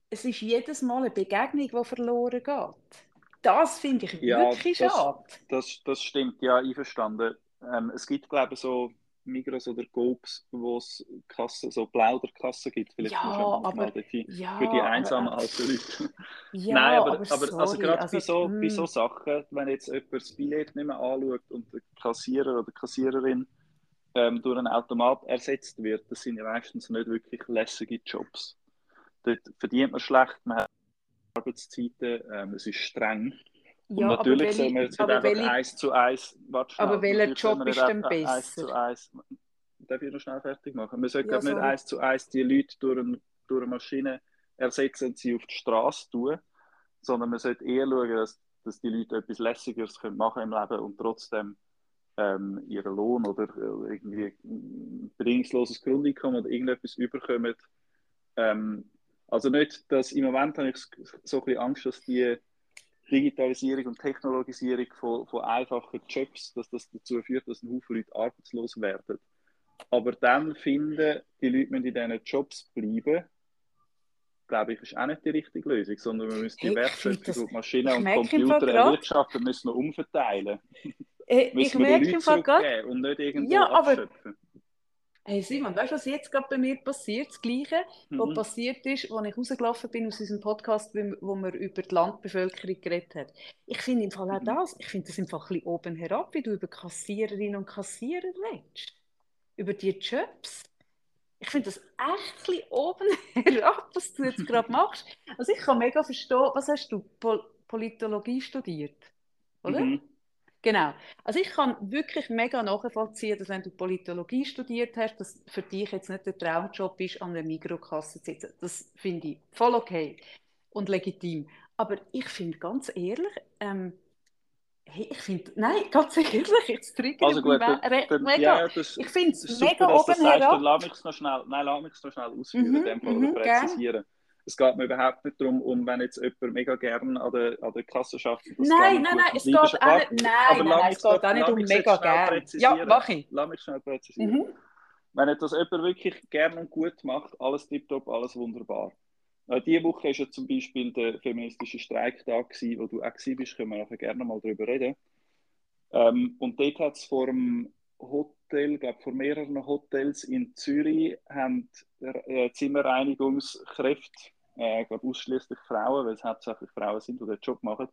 Speaker 2: es ist jedes Mal eine Begegnung, die verloren geht. Das finde ich ja, wirklich
Speaker 1: das,
Speaker 2: schade.
Speaker 1: Das, das stimmt, ja, einverstanden. Ähm, es gibt, glaube ich, so Migros oder Gobs, wo es Kassen, so Plauderkassen gibt. Vielleicht
Speaker 2: ja, aber,
Speaker 1: ja, für die einsamen
Speaker 2: aber,
Speaker 1: alten Leute.
Speaker 2: Ja, (laughs)
Speaker 1: Nein, aber,
Speaker 2: aber,
Speaker 1: aber also gerade
Speaker 2: also,
Speaker 1: bei, so, bei so
Speaker 2: hm.
Speaker 1: Sachen, wenn jetzt jemand das Billett nicht mehr anschaut und der Kassierer oder Kassiererin ähm, durch einen Automat ersetzt wird, das sind ja meistens nicht wirklich lässige Jobs. Dort verdient man schlecht, man hat Arbeitszeiten, ähm, es ist streng.
Speaker 2: Ja,
Speaker 1: und natürlich
Speaker 2: soll
Speaker 1: man jetzt nicht einfach welche, eins zu eins.
Speaker 2: Warte schnell, aber welcher Job ist denn besser? Eins
Speaker 1: zu eins, darf ich noch schnell fertig machen? Man sollte ja, nicht eins zu eins die Leute durch, ein, durch eine Maschine ersetzen und sie auf die Straße tun, sondern man sollte eher schauen, dass, dass die Leute etwas Lässigeres können machen im Leben und trotzdem ähm, ihren Lohn oder irgendwie ein bedingungsloses Grundeinkommen oder irgendetwas überkommen. Ähm, also nicht, dass im Moment habe ich so ein bisschen Angst, dass die Digitalisierung und Technologisierung von, von einfachen Jobs, dass das dazu führt, dass ein Haufen Leute arbeitslos werden. Aber dann finden, die Leute müssen in diesen Jobs bleiben, glaube ich, ist auch nicht die richtige Lösung, sondern wir müssen die hey, Wertschöpfung von Maschinen und Computer erwirtschaften, müssen wir umverteilen.
Speaker 2: Äh, ich merke im Fall gerade...
Speaker 1: Und nicht irgendwo
Speaker 2: ja,
Speaker 1: abschöpfen.
Speaker 2: Hey Simon, weißt du, was jetzt gerade bei mir passiert? Das Gleiche, mhm. was passiert ist, als ich rausgelaufen bin aus unserem Podcast, wo wir über die Landbevölkerung geredet haben. Ich finde im Fall auch mhm. das, ich finde das im Fall ein bisschen oben herab, wie du über Kassiererinnen und Kassierer redest. Über die Jobs. Ich finde das echt ein bisschen oben (laughs) herab, was du jetzt gerade (laughs) machst. Also ich kann mega verstehen, was hast du, Pol Politologie studiert, oder? Mhm. Genau. Also ich kann wirklich mega nachvollziehen, dass wenn du Politologie studiert hast, dass für dich jetzt nicht der Traumjob ist, an einer Mikrokasse zu sitzen. Das finde ich voll okay und legitim. Aber ich finde ganz ehrlich, ähm, Hey, ich finde, nein, ganz (laughs) ehrlich, jetzt triggert
Speaker 1: Also gut,
Speaker 2: mich
Speaker 1: dann, dann,
Speaker 2: mega.
Speaker 1: ja, das,
Speaker 2: ich finde es mega
Speaker 1: super,
Speaker 2: oben
Speaker 1: das sagst, dann
Speaker 2: herab.
Speaker 1: lass mich noch schnell, nein, lass mich noch schnell ausführen,
Speaker 2: Mhm,
Speaker 1: in dem Fall
Speaker 2: mhm,
Speaker 1: oder präzisieren. Es geht mir überhaupt nicht darum, um wenn jetzt jemand mega gerne an der, an der Kasse schafft,
Speaker 2: Nein,
Speaker 1: gerne
Speaker 2: nein, nein, es geht auch nicht, nein, nein, nein, es geht auch nicht um mega
Speaker 1: schnell
Speaker 2: gern. Ja, mach ich.
Speaker 1: Lass mich schnell präzisieren.
Speaker 2: Mhm.
Speaker 1: Wenn jetzt das jemand wirklich gerne und gut macht, alles tiptop, alles wunderbar. Äh, Diese Woche war ja zum Beispiel der feministische Streiktag, gewesen, wo du auch bist, können wir nachher gerne mal darüber reden. Ähm, und dort hat es vor dem Hotel, glaube vor mehreren Hotels in Zürich, haben äh, Zimmerreinigungskräfte, äh, glaube ausschließlich Frauen, weil es hauptsächlich Frauen sind, die den Job machen,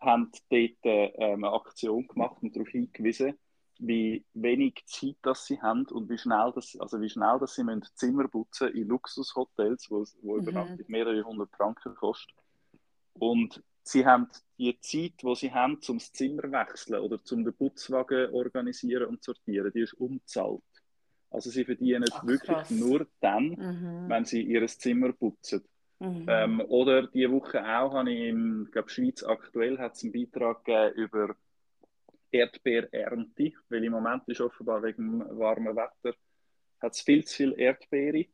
Speaker 1: haben dort äh, eine Aktion gemacht und darauf hingewiesen, wie wenig Zeit das sie haben und wie schnell das, also wie schnell das sie müssen Zimmer putzen in Luxushotels, wo, wo
Speaker 2: Mhm.
Speaker 1: Übernachtung mehrere hundert Franken kostet. Und sie haben die Zeit, die sie haben, zum Zimmer wechseln oder zum den Putzwagen organisieren und sortieren, die ist umzahlt. Also sie verdienen
Speaker 2: Ach,
Speaker 1: wirklich
Speaker 2: krass.
Speaker 1: nur dann,
Speaker 2: Mhm.
Speaker 1: wenn sie ihr Zimmer putzen.
Speaker 2: Mhm.
Speaker 1: Ähm, oder diese Woche auch habe ich im glaub, Schweiz aktuell hat es einen Beitrag gegeben über Erdbeerernte, weil im Moment ist offenbar wegen dem warmen Wetter hat viel zu viel Erdbeere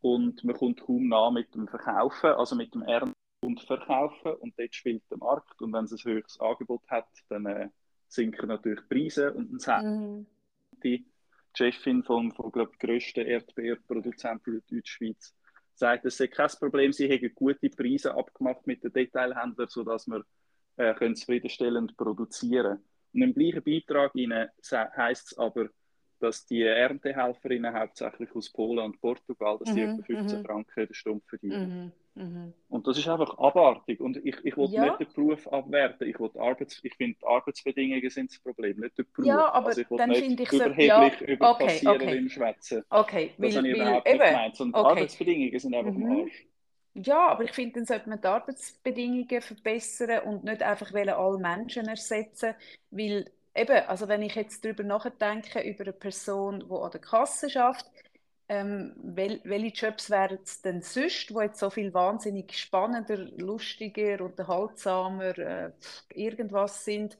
Speaker 1: und man kommt kaum nach mit dem Verkaufen, also mit dem Ernten und Verkaufen und dort spielt der Markt und wenn es ein höheres Angebot hat, dann äh, sinken natürlich die Preise und dann sagt
Speaker 2: Mhm.
Speaker 1: die Chefin von, von glaub, grössten Erdbeerproduzenten in der Deutschschweiz sagt, es sei kein Problem, sie hätten gute Preise abgemacht mit den Detailhändlern, sodass wir äh, können zufriedenstellend produzieren Und im gleichen Beitrag heißt es aber, dass die Erntehelferinnen hauptsächlich aus Polen und Portugal, dass die
Speaker 2: Mhm,
Speaker 1: etwa 15
Speaker 2: mhm.
Speaker 1: Franken den Stumpf verdienen.
Speaker 2: Mhm. Mhm.
Speaker 1: Und das ist einfach abartig. Und ich, ich will
Speaker 2: Ja.
Speaker 1: nicht den Beruf abwerten. Ich, will die Arbeits ich finde, die Arbeitsbedingungen sind das Problem, nicht der Beruf.
Speaker 2: Ja, aber
Speaker 1: also ich will
Speaker 2: dann
Speaker 1: nicht
Speaker 2: finde ich so-
Speaker 1: überheblich
Speaker 2: ja,
Speaker 1: über
Speaker 2: okay,
Speaker 1: Kassiererin schwätzen.
Speaker 2: Okay,
Speaker 1: Das
Speaker 2: weil,
Speaker 1: habe ich
Speaker 2: weil
Speaker 1: überhaupt nicht
Speaker 2: eben,
Speaker 1: gemeint. Die
Speaker 2: okay.
Speaker 1: Arbeitsbedingungen sind einfach
Speaker 2: Mhm.
Speaker 1: Arsch.
Speaker 2: Ja, aber ich finde, dann sollte man die Arbeitsbedingungen verbessern und nicht einfach alle Menschen ersetzen, weil eben, also wenn ich jetzt darüber nachdenke, über eine Person, die an der Kasse schafft, ähm, wel, welche Jobs wären es denn sonst, die jetzt so viel wahnsinnig spannender, lustiger, unterhaltsamer, äh, irgendwas sind?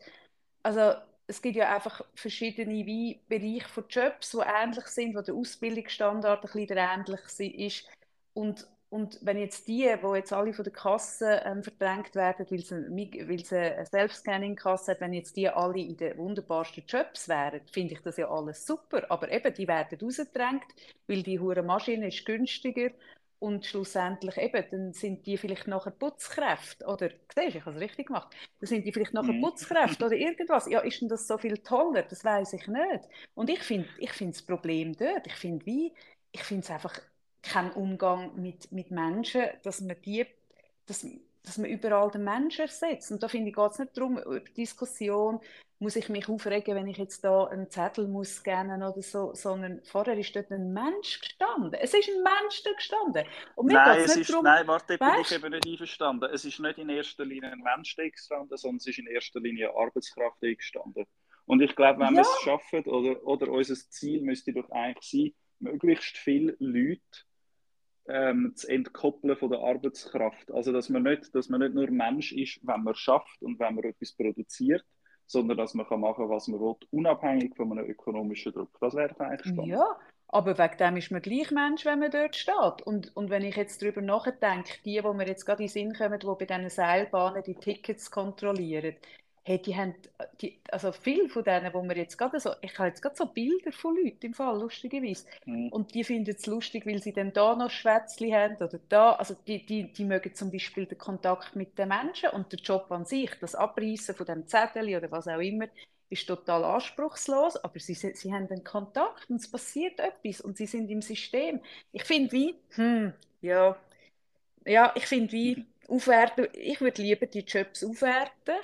Speaker 2: Also es gibt ja einfach verschiedene wie Bereiche von Jobs, die ähnlich sind, wo der Ausbildungsstandard ein bisschen ähnlich ist. Und, und wenn jetzt die, die jetzt alle von der Kasse ähm, verdrängt werden, weil sie, weil sie eine Self-Scanning-Kasse hat, wenn jetzt die alle in den wunderbarsten Jobs wären, finde ich das ja alles super. Aber eben, die werden rausgedrängt, weil die hure Maschine ist günstiger und schlussendlich eben, dann sind die vielleicht nachher Putzkräfte oder, siehst du, ich habe es richtig gemacht, dann sind die vielleicht nachher
Speaker 1: Mhm.
Speaker 2: Putzkräfte oder irgendwas. Ja, ist denn das so viel toller? Das weiß ich nicht. Und ich finde ich finde das Problem dort, ich finde wie, ich finde es einfach kein Umgang mit, mit Menschen, dass man die, dass, dass man überall den Menschen ersetzt. Und da finde ich, geht es nicht darum, über Diskussion, muss ich mich aufregen, wenn ich jetzt da einen Zettel muss scannen oder so, sondern vorher ist dort ein Mensch gestanden. Es ist ein Mensch da gestanden. Und mir
Speaker 1: Nein, es
Speaker 2: nicht
Speaker 1: ist,
Speaker 2: darum,
Speaker 1: nein, warte, bin ich eben nicht einverstanden. Es ist nicht in erster Linie ein Mensch da gestanden, sondern es ist in erster Linie eine Arbeitskraft da gestanden. Und ich glaube, wenn wir
Speaker 2: Ja.
Speaker 1: es schaffen, oder, oder unser Ziel müsste doch eigentlich sein, möglichst viele Leute ähm, zu entkoppeln von der Arbeitskraft. Also, dass man, nicht, dass man nicht nur Mensch ist, wenn man schafft und wenn man etwas produziert, sondern dass man kann machen was man will, unabhängig von einem ökonomischen Druck. Das wäre eigentlich spannend.
Speaker 2: Ja, aber wegen dem ist man gleich Mensch, wenn man dort steht. Und, und wenn ich jetzt darüber nachdenke, die, wo mir jetzt gerade in den Sinn kommen, die bei diesen Seilbahnen die Tickets kontrollieren, hey, die haben, die, also viele von denen, wo wir jetzt gerade so, ich habe jetzt gerade so Bilder von Leuten im Fall, lustigerweise.
Speaker 1: Mhm.
Speaker 2: Und die finden es lustig, weil sie dann da noch Schwätzli haben oder da. Also die, die, die mögen zum Beispiel den Kontakt mit den Menschen und der Job an sich, das Abreißen von dem Zettel oder was auch immer, ist total anspruchslos, aber sie, sie haben einen Kontakt und es passiert etwas und sie sind im System. Ich finde wie, hm, ja, ja, ich finde wie, aufwerten, ich würde lieber die Jobs aufwerten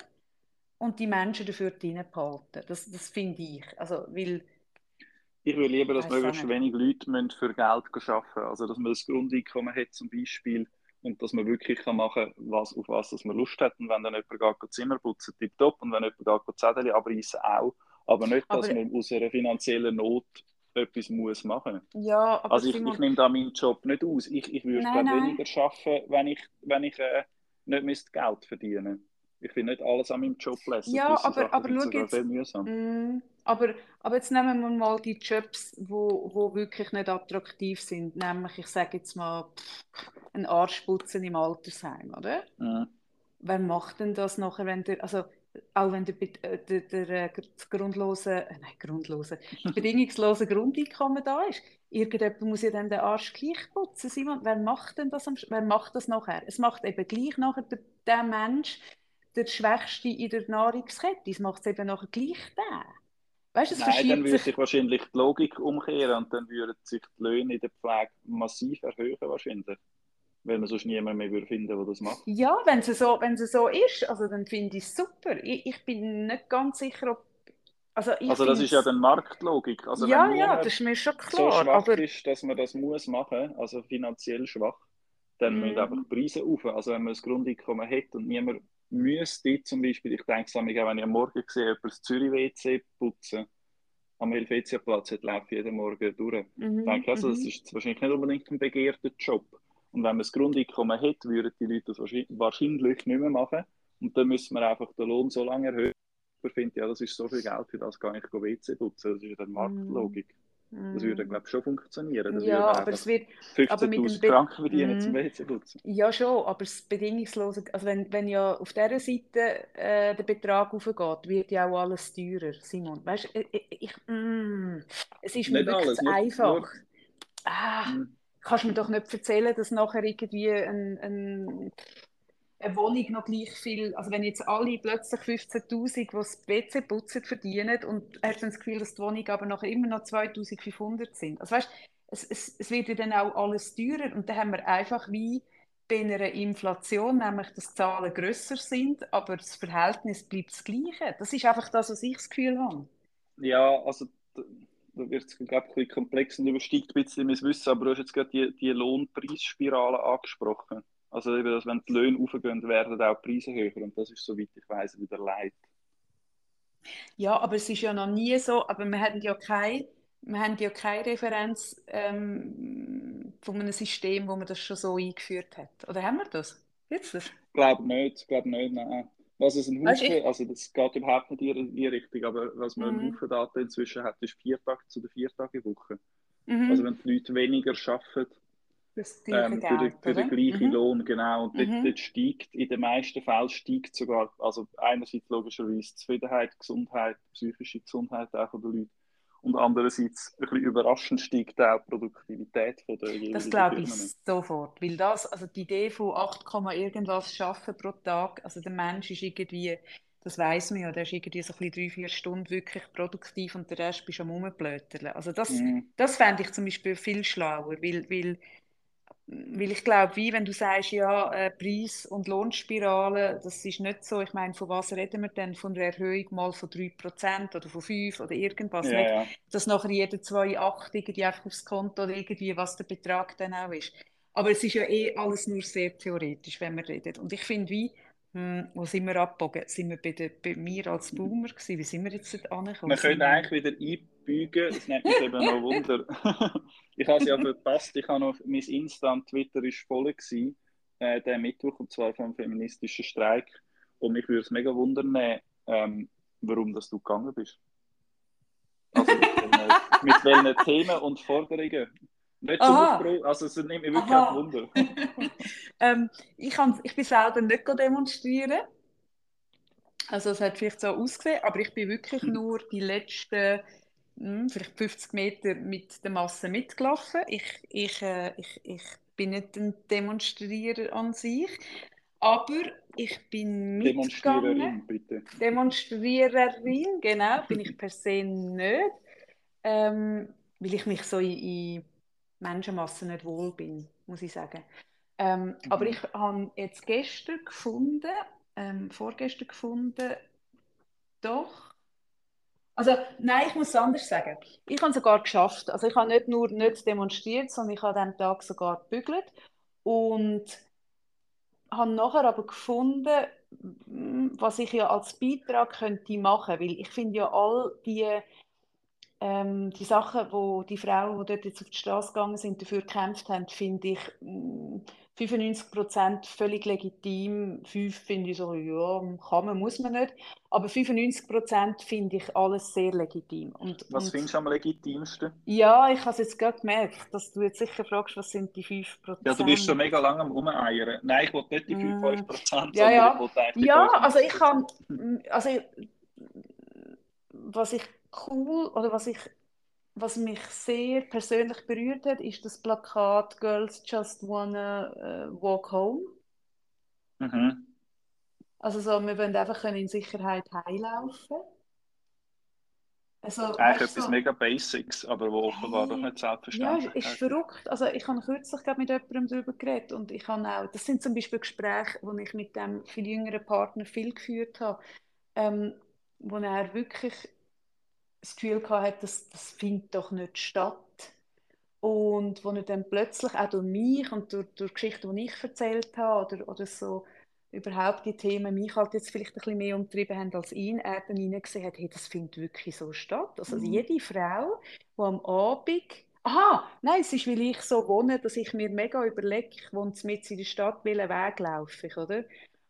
Speaker 2: und die Menschen dafür drinnen behalten. Das, das finde ich. Also, weil,
Speaker 1: Ich würde lieber, dass möglichst wenig Leute müssen für Geld arbeiten müssen. Also, dass man das Grundeinkommen hat zum Beispiel und dass man wirklich kann machen kann, was, auf was dass man Lust hat. Und wenn dann jemand geht, Zimmer putzen, tipptopp. Und wenn jemand geht, Zettel abreißen, auch. Aber nicht, dass
Speaker 2: Aber-
Speaker 1: man aus einer finanziellen Not etwas muss machen
Speaker 2: ja, aber
Speaker 1: Also ich, ich nehme da meinen Job nicht aus. Ich, ich würde
Speaker 2: Nein, nein.
Speaker 1: weniger arbeiten, wenn ich, wenn ich äh, nicht müsste Geld verdienen Ich finde nicht alles an meinem Job lässig.
Speaker 2: Ja, aber,
Speaker 1: Sachen
Speaker 2: aber schau jetzt,
Speaker 1: mühsam.
Speaker 2: mm, aber, aber jetzt nehmen wir mal die Jobs, wo, wo wirklich nicht attraktiv sind, nämlich, ich sage jetzt mal, pff, ein Arschputzen im Altersheim, oder?
Speaker 1: Mhm.
Speaker 2: Wer macht denn das nachher, wenn der, also auch wenn der, äh, der, der, äh, das grundlose, äh, nein, grundlose, (laughs) bedingungslose Grundeinkommen da ist? Irgendjemand muss ja dann den Arsch gleich putzen, Simon. Wer macht denn das, am, wer macht das nachher? Es macht eben gleich nachher der, der Mensch, der Schwächste in der Nahrungskette. Es macht es eben nachher gleich der. Weißt du, es
Speaker 1: Nein, dann würde
Speaker 2: sich.
Speaker 1: wahrscheinlich die Logik umkehren und dann würden sich die Löhne in der Pflege massiv erhöhen wahrscheinlich. Weil man sonst niemand mehr würde finden, der das macht.
Speaker 2: Ja, wenn es so, so ist, also dann finde ich es super. Ich, ich bin nicht ganz sicher, ob. Also ich
Speaker 1: Also das ist ja dann Marktlogik. Also
Speaker 2: Ja, ja, das ist mir schon
Speaker 1: so
Speaker 2: klar.
Speaker 1: schwach
Speaker 2: Aber
Speaker 1: ist, dass man das muss machen, also finanziell schwach, dann müssen einfach
Speaker 2: mm,
Speaker 1: die Preise rauf. Also wenn man das Grundeinkommen hat und niemand müsste, zum Beispiel, ich denke es wenn ich am Morgen sehe, jemand das Zürich-WC putzen, am Helvetiaplatz, laufe jeden Morgen durch. Ich
Speaker 2: mhm,
Speaker 1: denke also, das
Speaker 2: mhm.
Speaker 1: ist wahrscheinlich nicht unbedingt ein begehrter Job. Und wenn man das Grundeinkommen hat, würden die Leute das wahrscheinlich nicht mehr machen. Und dann müssen wir einfach den Lohn so lange erhöhen. Ich finde, ja, das ist so viel Geld, für das gar nicht WC putzen. Das ist ja dann
Speaker 2: Mm,
Speaker 1: Marktlogik. Das würde,
Speaker 2: mm.
Speaker 1: glaube ich, schon funktionieren. Dann
Speaker 2: Ja, aber es
Speaker 1: einfach
Speaker 2: wird, aber mit dem
Speaker 1: 15.000
Speaker 2: Be
Speaker 1: Franken verdienen zum
Speaker 2: mm,
Speaker 1: WC putzen.
Speaker 2: ja schon, aber das Bedingungslose, also wenn, wenn ja auf dieser Seite äh, der Betrag aufgeht, wird ja auch alles teurer, Simon. Weißt du, ich, ich, mm, es ist mir wirklich
Speaker 1: alles,
Speaker 2: zu
Speaker 1: nur, nur
Speaker 2: einfach. Ah,
Speaker 1: hm,
Speaker 2: kannst du mir doch nicht erzählen, dass nachher irgendwie ein, ein, eine Wohnung noch gleich viel, also wenn jetzt alle plötzlich 15'000, die das WC putzen, verdienen und hast dann das Gefühl, dass die Wohnung aber nachher immer noch 2500 sind. Also weißt, es, es, es wird ja dann auch alles teurer und dann haben wir einfach wie bei einer Inflation, nämlich dass die Zahlen grösser sind, aber das Verhältnis bleibt das Gleiche. Das ist einfach das, was ich das Gefühl habe.
Speaker 1: ja, also da, wird es, ein bisschen komplex und übersteigt ein bisschen mein Wissen, aber du hast jetzt gerade die, die Lohnpreisspirale angesprochen. Also eben, dass wenn die Löhne aufgehen, werden auch die Preise höher und das ist, soweit ich weiß, wieder leid.
Speaker 2: Ja, aber es ist ja noch nie so, aber wir haben ja keine, wir haben ja keine Referenz ähm, von einem System, wo man das schon so eingeführt hat. Oder haben wir das? Das?
Speaker 1: Ich glaube nicht, ich glaube nicht, nein. Was es ein
Speaker 2: du,
Speaker 1: Haufen,
Speaker 2: ich...
Speaker 1: also das geht überhaupt nicht in die Richtung, aber was man einen
Speaker 2: Mhm.
Speaker 1: Haufen Daten inzwischen hat, ist vier Tage zu der Vier-Tage-Woche. Also
Speaker 2: Mhm.
Speaker 1: wenn die Leute weniger arbeiten, ähm, für, den, für den gleichen
Speaker 2: Mhm.
Speaker 1: Lohn, genau. Und dort,
Speaker 2: Mhm.
Speaker 1: dort steigt, in den meisten Fällen steigt sogar, also einerseits logischerweise Zufriedenheit, Gesundheit, psychische Gesundheit auch von den Leuten. Und andererseits, ein bisschen überraschend, steigt auch die Produktivität von der
Speaker 2: Das glaube ich sofort, weil das, also die Idee von 8, Komma irgendwas schaffen pro Tag, also der Mensch ist irgendwie, das weiß man ja, der ist irgendwie so ein bisschen drei, vier Stunden wirklich produktiv und der Rest bist am Rumblöteln. Also das,
Speaker 1: Mhm.
Speaker 2: das fände ich zum Beispiel viel schlauer, weil, weil, weil ich glaube, wie wenn du sagst, ja, äh, Preis- und Lohnspirale, das ist nicht so, ich meine, von was reden wir denn? Von einer Erhöhung mal von 3% oder von 5 oder irgendwas,
Speaker 1: Ja, ja.
Speaker 2: dass nachher jeder 2,8 irgendwie einfach aufs Konto oder irgendwie, was der Betrag dann auch ist. Aber es ist ja eh alles nur sehr theoretisch, wenn wir reden. Und ich finde, wie, hm, wo sind wir abgebogen? Sind wir bei, der, bei mir als Boomer gewesen? Wie sind wir jetzt angekommen,
Speaker 1: Man könnte
Speaker 2: Simon?
Speaker 1: eigentlich wieder einbügen, es nimmt mich eben noch Wunder. (laughs) ich habe es ja verpasst, ich habe noch, mein Insta und Twitter ist voll gewesen, äh, der Mittwoch, und zwar vom feministischen Streik. Und mich würde es mega wundern, ähm, warum das du gegangen bist. Also mit welchen, (laughs) mit welchen Themen und Forderungen. Nicht zum
Speaker 2: Aha,
Speaker 1: Aufbruch, also es nimmt mich wirklich
Speaker 2: aha.
Speaker 1: Wunder. (laughs)
Speaker 2: ähm, ich, kann, ich bin selber nicht demonstrieren. Also es hat vielleicht so ausgesehen, aber ich bin wirklich nur die letzten vielleicht 50 Meter mit der Masse mitgelaufen. Ich, ich, äh, ich, ich bin nicht ein Demonstrierer an sich, aber ich bin mitgegangen.
Speaker 1: Demonstriererin, bitte.
Speaker 2: Demonstriererin, genau, bin ich per se nicht, ähm, weil ich mich so in, in Menschenmassen nicht wohl bin, muss ich sagen. Ähm, aber
Speaker 1: Mhm.
Speaker 2: ich habe jetzt gestern gefunden, ähm, vorgestern gefunden, doch. Also, nein, ich muss es anders sagen. Ich habe es sogar geschafft. Also, ich habe nicht nur nicht demonstriert, sondern ich habe an diesem Tag sogar gebügelt. Und habe nachher aber gefunden, m, was ich ja als Beitrag könnte machen, weil ich finde ja all die, ähm, die Sachen, wo die Frauen, die dort jetzt auf die Straße gegangen sind, dafür gekämpft haben, finde ich, m, 95% völlig legitim, 5 finde ich so, ja, kann man, muss man nicht. Aber 95% finde ich alles sehr legitim. Und,
Speaker 1: was und, findest du am legitimsten?
Speaker 2: Ja, ich habe es jetzt gerade gemerkt, dass du jetzt sicher fragst, was sind die 5%?
Speaker 1: Ja, du bist schon mega lange am Rumeiern. Nein, ich will nicht die 5%, mm.
Speaker 2: ja, ja. ich Ja, also ich kann, also was ich cool, oder was ich was mich sehr persönlich berührt hat, ist das Plakat Girls Just Wanna uh, Walk Home. Mhm. Also so, wir wollen einfach in Sicherheit heimlaufen.
Speaker 1: Also, Eigentlich etwas so, mega Basics, aber wo offenbar doch nicht selbstverständlich
Speaker 2: ist. Ja, ist verrückt. Also ich habe kürzlich mit jemandem darüber geredet und ich habe auch, das sind zum Beispiel Gespräche, die ich mit dem viel jüngeren Partner viel geführt habe, ähm, wo er wirklich das Gefühl hatte, das, das findet doch nicht statt. Und wo er dann plötzlich auch durch mich und durch, durch Geschichten, die ich erzählt habe oder, oder so überhaupt die Themen mich halt jetzt vielleicht ein bisschen mehr umtrieben haben als ihn, er dann hineingesehen hat, hey, das findet wirklich so statt. Also mhm. jede Frau, die am Abend Aha, nein, es ist, weil ich so wohne, dass ich mir mega überlege, ich wohne mit in der Stadt, welchen Weg laufe ich, oder?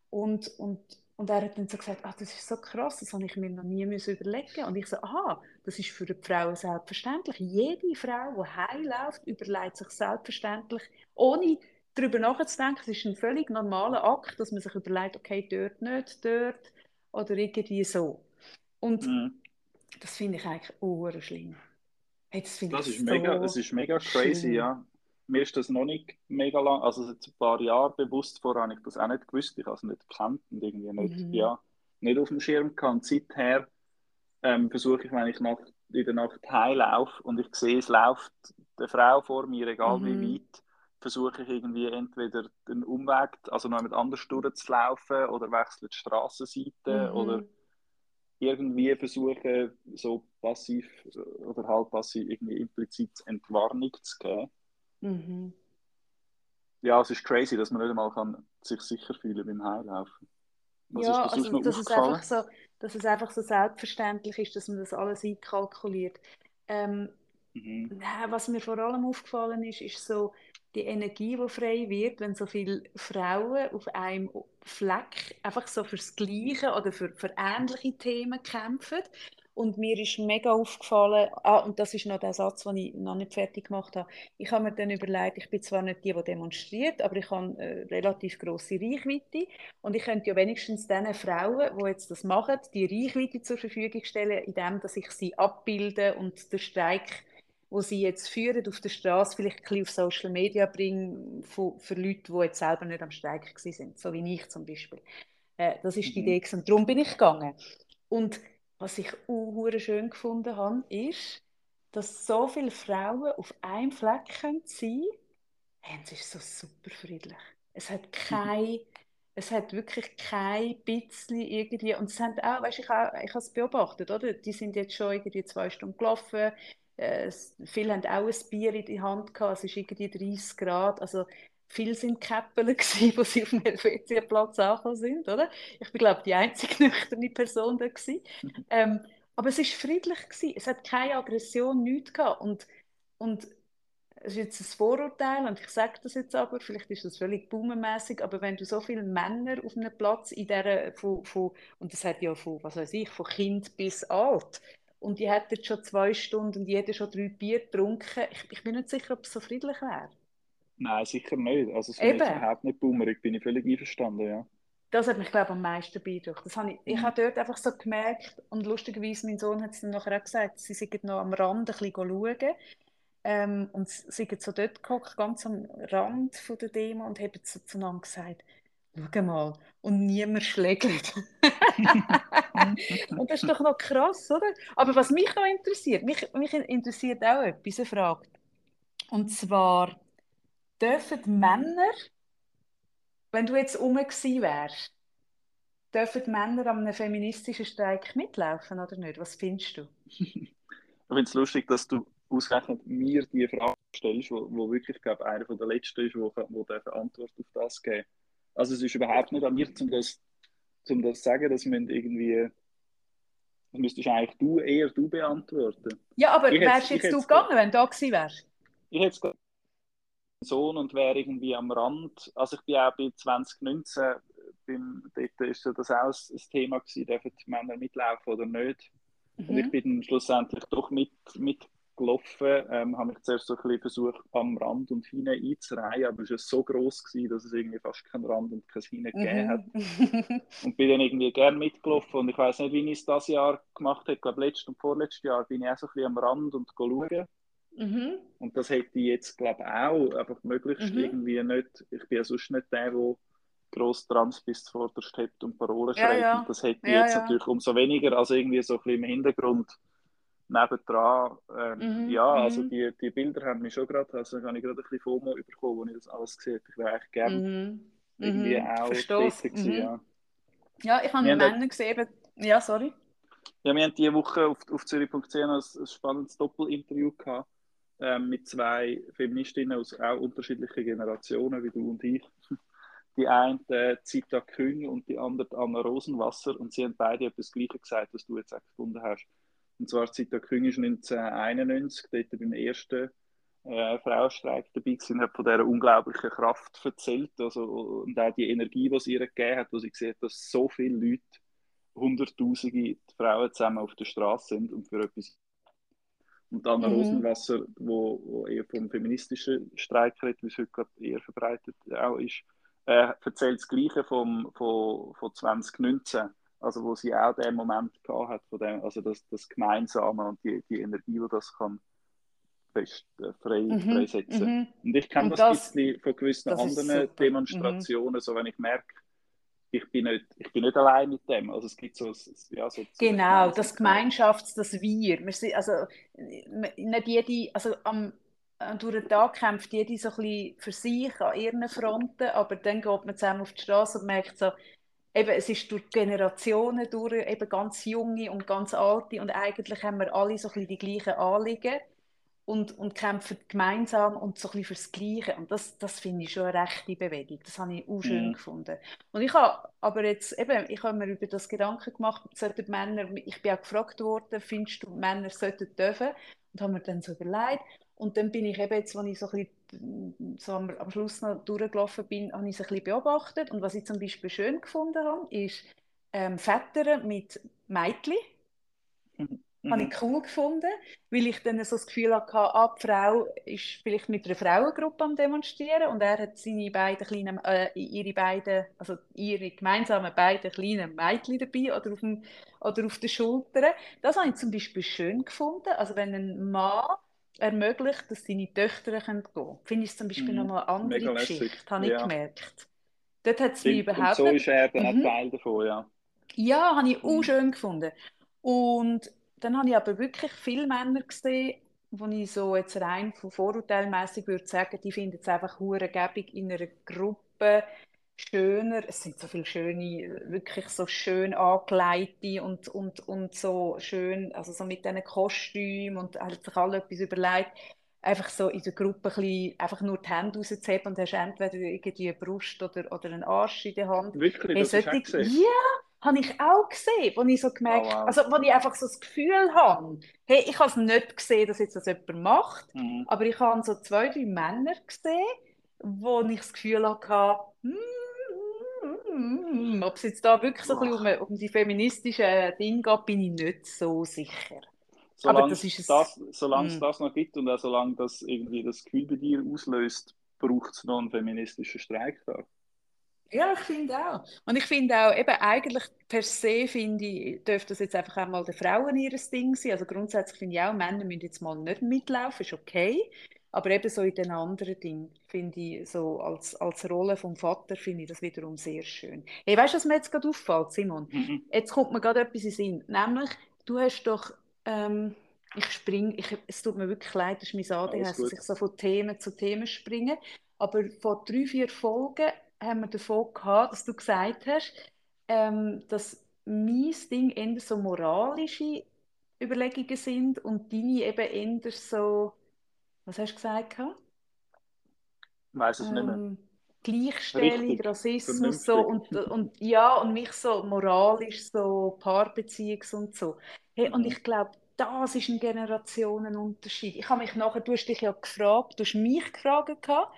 Speaker 2: Und, und und er hat dann so gesagt, ah, das ist so krass, das habe ich mir noch nie müssen überlegen. Und ich so, aha, das ist für die Frauen selbstverständlich. Jede Frau, die heimläuft, überlegt sich selbstverständlich, ohne darüber nachzudenken, es ist ein völlig normaler Akt, dass man sich überlegt, okay, dort nicht, dort oder irgendwie so. Und mhm. das finde ich eigentlich schlimm.
Speaker 1: Hey, das, das, ist so mega, das ist mega crazy, schlimm. ja mir ist das noch nicht mega lang, also seit ein paar Jahren bewusst, vorher habe ich das auch nicht gewusst, ich habe es nicht gekannt und irgendwie nicht, mhm. ja, nicht auf dem Schirm gehabt. Seither ähm, versuche ich, wenn ich nach, in der Nacht heimlaufe und ich sehe, es läuft eine Frau vor mir, egal mhm. wie weit, versuche ich irgendwie entweder den Umweg, also noch jemand anders durchzulaufen oder wechsle die Straßenseite mhm. oder irgendwie versuche, so passiv oder halb passiv irgendwie implizit Entwarnung zu geben. Mhm. Ja, es ist crazy, dass man nicht einmal kann sich sicher fühlen beim Heilaufen.
Speaker 2: Was ja, ist also, dass, es einfach so, dass es einfach so selbstverständlich ist, dass man das alles einkalkuliert. Ähm, mhm. Was mir vor allem aufgefallen ist, ist so die Energie, die frei wird, wenn so viele Frauen auf einem Fleck einfach so fürs Gleiche oder für, für ähnliche Themen kämpfen. Und mir ist mega aufgefallen, ah, und das ist noch der Satz, den ich noch nicht fertig gemacht habe. Ich habe mir dann überlegt, ich bin zwar nicht die, die demonstriert, aber ich habe eine relativ große Reichweite. Und ich könnte ja wenigstens den Frauen, die jetzt das machen, die Reichweite zur Verfügung stellen, indem dass ich sie abbilde und den Streik, wo sie jetzt führen auf der Straße, vielleicht ein bisschen auf Social Media bringen für, für Leute, die jetzt selber nicht am Streik sind, so wie ich zum Beispiel. Äh, das ist die mhm. Idee und darum bin ich gegangen. Und was ich auch schön gefunden habe, ist, dass so viele Frauen auf einem Fleck sein können. Es ist so super friedlich. Es hat kein, es hat wirklich kein bisschen irgendwie, und es haben auch, weißt, ich, auch, ich habe es beobachtet, oder? Die sind jetzt schon irgendwie zwei Stunden gelaufen, äh, viele haben auch ein Bier in die Hand gehabt, es ist irgendwie 30 Grad, also Viele sind Käppel, (laughs) die sie auf dem Helvetiaplatz angekommen sind, oder? Ich bin, glaube die einzige (laughs) nüchterne Person da (laughs) ähm, aber es war friedlich gewesen. Es hat keine Aggression, nichts gehabt. Und, und es ist jetzt ein Vorurteil und ich sage das jetzt aber, vielleicht ist das völlig boomermäßig, aber wenn du so viele Männer auf einem Platz in der von, von, und das hat ja von, was weiß ich, von Kind bis alt, und die hätten schon zwei Stunden und jeder schon drei Bier getrunken, ich, ich bin nicht sicher, ob es so friedlich wäre.
Speaker 1: Nein, sicher nicht. Also, es ist überhaupt nicht boomerig, bin ich völlig einverstanden, ja.
Speaker 2: Das hat mich, glaube ich, am meisten beeindruckt. Das habe ich, ich mhm. habe dort einfach so gemerkt, und lustigerweise, mein Sohn hat es dann nachher auch gesagt, sie sind noch am Rand ein bisschen schauen. Ähm, und sie sind so dort gehockt, ganz am Rand von der Demo, und haben so zueinander gesagt, schau mal, und niemand schlägt. (laughs) und das ist doch noch krass, oder? Aber was mich noch interessiert, mich, mich interessiert auch etwas, eine Frage. Und zwar, dürfen Männer, wenn du jetzt um wärst, dürfen Männer an einem feministischen Streik mitlaufen oder nicht? Was findest du?
Speaker 1: ich finde es lustig, dass du ausgerechnet mir die Frage stellst, wo, wo wirklich, glaube einer der letzten ist, wo, wo der Antwort auf das geben. Also es ist überhaupt nicht an mir, um das, um das zu sagen, dass man irgendwie das müsstest eigentlich du eher du beantworten.
Speaker 2: Ja, aber wärst jetzt du gegangen, wenn du da gewesen wärst?
Speaker 1: Ich hätte es Sohn und wäre irgendwie am Rand. Also ich bin auch bei 2019, beim, dort ist das auch ein Thema gewesen, dürfen die Männer mitlaufen oder nicht. Mhm. Und ich bin dann schlussendlich doch mit, mitgelaufen, ähm, habe mich zuerst so ein bisschen versucht, am Rand und hinten einzureihen, aber es war so groß gewesen, dass es irgendwie fast keinen Rand und kein Hinten mhm. gegeben hat. (laughs) und bin dann irgendwie gerne mitgelaufen und ich weiß nicht, wie ich es dieses Jahr gemacht habe. Ich glaube, letztes und vorletztes Jahr bin ich auch so ein bisschen am Rand und schauen. Mhm. Und das hätte ich jetzt, glaube ich, auch einfach möglichst mhm. irgendwie nicht. Ich bin ja sonst nicht der, der gross Trans bis zuvorderst hebt und Parolen ja, schreibt. Ja. das hätte ich ja, jetzt natürlich umso weniger, als irgendwie so ein bisschen im Hintergrund nebendran. Ähm, mhm. Ja, also mhm. die, die Bilder haben mich schon gerade, also habe ich gerade ein bisschen FOMO bekommen, als ich das alles gesehen habe. Ich wäre eigentlich gerne mhm. irgendwie mhm. auch tätig gewesen, ja.
Speaker 2: Ja, ich habe Männer gesehen, ja, sorry.
Speaker 1: Ja, wir haben diese Woche auf, auf Zürich.ch ein, ein spannendes Doppelinterview gehabt ähm, mit zwei Feministinnen aus auch unterschiedlichen Generationen, wie du und ich. (laughs) Die eine äh, Zita Küng und die andere Anna Rosenwasser und sie haben beide etwas Gleiches gesagt, was du jetzt auch gefunden hast. Und zwar Zita Küng ist 1991 dort beim ersten äh, Frauenstreik dabei gewesen, hat von dieser unglaublichen Kraft erzählt also, und auch die Energie, die sie ihr gegeben hat, wo sie hat, dass so viele Leute, hunderttausende Frauen zusammen auf der Straße sind und für etwas und Anna mhm. Rosenwasser, wo, wo eher vom feministischen Streik redet, wie es heute gerade eher verbreitet auch ist, äh, erzählt das Gleiche vom, von, von 2019, also wo sie auch den Moment gehabt hat, von dem, also das, das Gemeinsame und die, die Energie, die das kann fest, äh, frei, mhm. freisetzen. Mhm. Und ich kenne das, das, ein bisschen von gewissen anderen Demonstrationen, mhm. so wenn ich merke, ich bin nicht, ich bin nicht allein mit dem. Also es gibt so, ja, so
Speaker 2: genau, das Gemeinschafts-, das Wir. Wir sind, also nicht jede, also am, durch den Tag kämpft jede so ein bisschen für sich an ihren Fronten, aber dann geht man zusammen auf die Straße und merkt so, eben, es ist durch Generationen durch, eben ganz junge und ganz alte und eigentlich haben wir alle so ein bisschen die gleichen Anliegen und, und kämpfen gemeinsam und so ein bisschen fürs Gleiche. Und das, das finde ich schon eine rechte Bewegung. Das habe ich auch schön mhm. gefunden. Und ich habe aber jetzt eben, ich habe mir über das Gedanken gemacht, sollten Männer, ich bin auch gefragt worden, findest du, Männer sollten dürfen? Und habe mir dann so überlegt. Und dann bin ich eben jetzt, als ich so ein bisschen, so am, am Schluss noch durchgelaufen bin, habe ich es ein bisschen beobachtet. Und was ich zum Beispiel schön gefunden habe, ist ähm, Väter mit Mädchen. Mhm. Mhm. Habe ich cool gefunden, weil ich dann so das Gefühl hatte, ah, die Frau ist vielleicht mit einer Frauengruppe am Demonstrieren und er hat seine beiden kleinen, äh, ihre beiden, also ihre gemeinsamen beiden kleinen Mädchen dabei oder auf, dem, oder auf den Schultern. Das habe ich zum Beispiel schön gefunden. Also wenn ein Mann ermöglicht, dass seine Töchter gehen können, finde ich zum Beispiel mhm. nochmal eine andere Mega Geschichte, lässig. habe ich ja. gemerkt. Dort hat es mich überhaupt
Speaker 1: und so ist er dann mhm. Teil davon, ja.
Speaker 2: Ja, habe ich mhm. auch schön gefunden. Und dann habe ich aber wirklich viele Männer gesehen, wo ich so jetzt rein von vorurteilmäßig würde sagen, die finden es einfach hure in einer Gruppe schöner. Es sind so viele schöne, wirklich so schön angeleitete und, und, und so schön, also so mit diesen Kostümen und hat sich alle etwas überlegt, einfach so in der Gruppe ein bisschen, einfach nur die Hände rauszuheben und hast entweder irgendwie eine Brust oder, oder einen Arsch in der Hand.
Speaker 1: Wirklich, hey, das solche,
Speaker 2: Ja, habe ich auch gesehen, wo ich so gemerkt, oh, wow. also wo ich einfach so das Gefühl habe, hey, ich habe es nicht gesehen, dass jetzt das jemand macht, mhm. aber ich habe so zwei, drei Männer gesehen, wo ich das Gefühl hatte, mm, ob es jetzt da wirklich so ein bisschen um, um die feministischen Dinge geht, bin ich nicht so sicher.
Speaker 1: Solange, das ist es, das, solange es mm. das noch gibt und auch solange das irgendwie das Gefühl bei dir auslöst, braucht es noch einen feministischen Streiktag.
Speaker 2: Ja, ich finde auch. Und ich finde auch, eben eigentlich per se finde ich, dürfte das jetzt einfach einmal den Frauen ihres Ding sein. Also grundsätzlich finde ich auch, Männer müssen jetzt mal nicht mitlaufen, ist okay. Aber eben so in den anderen Dingen finde ich, so als, als Rolle vom Vater finde ich das wiederum sehr schön. Hey, weißt du, was mir jetzt gerade auffällt, Simon? Mhm. Jetzt kommt mir gerade etwas in Sinn. Nämlich, du hast doch, ähm, ich springe, es tut mir wirklich leid, das ist mein ADHS, dass ich so von Themen zu Themen springe. Aber vor drei, vier Folgen haben wir davon gehabt, dass du gesagt hast, ähm, dass mein Ding eher so moralische Überlegungen sind und deine eben eher so, was hast du gesagt? Ich
Speaker 1: weiß es ähm, nicht mehr. Ähm,
Speaker 2: Gleichstellung, Richtig, Rassismus so und, und ja und mich so moralisch so Paarbeziehungs und so. Hey, mhm. Und ich glaube, das ist ein Generationenunterschied. Ich habe mich nachher, du hast dich ja gefragt, du hast mich gefragt gehabt,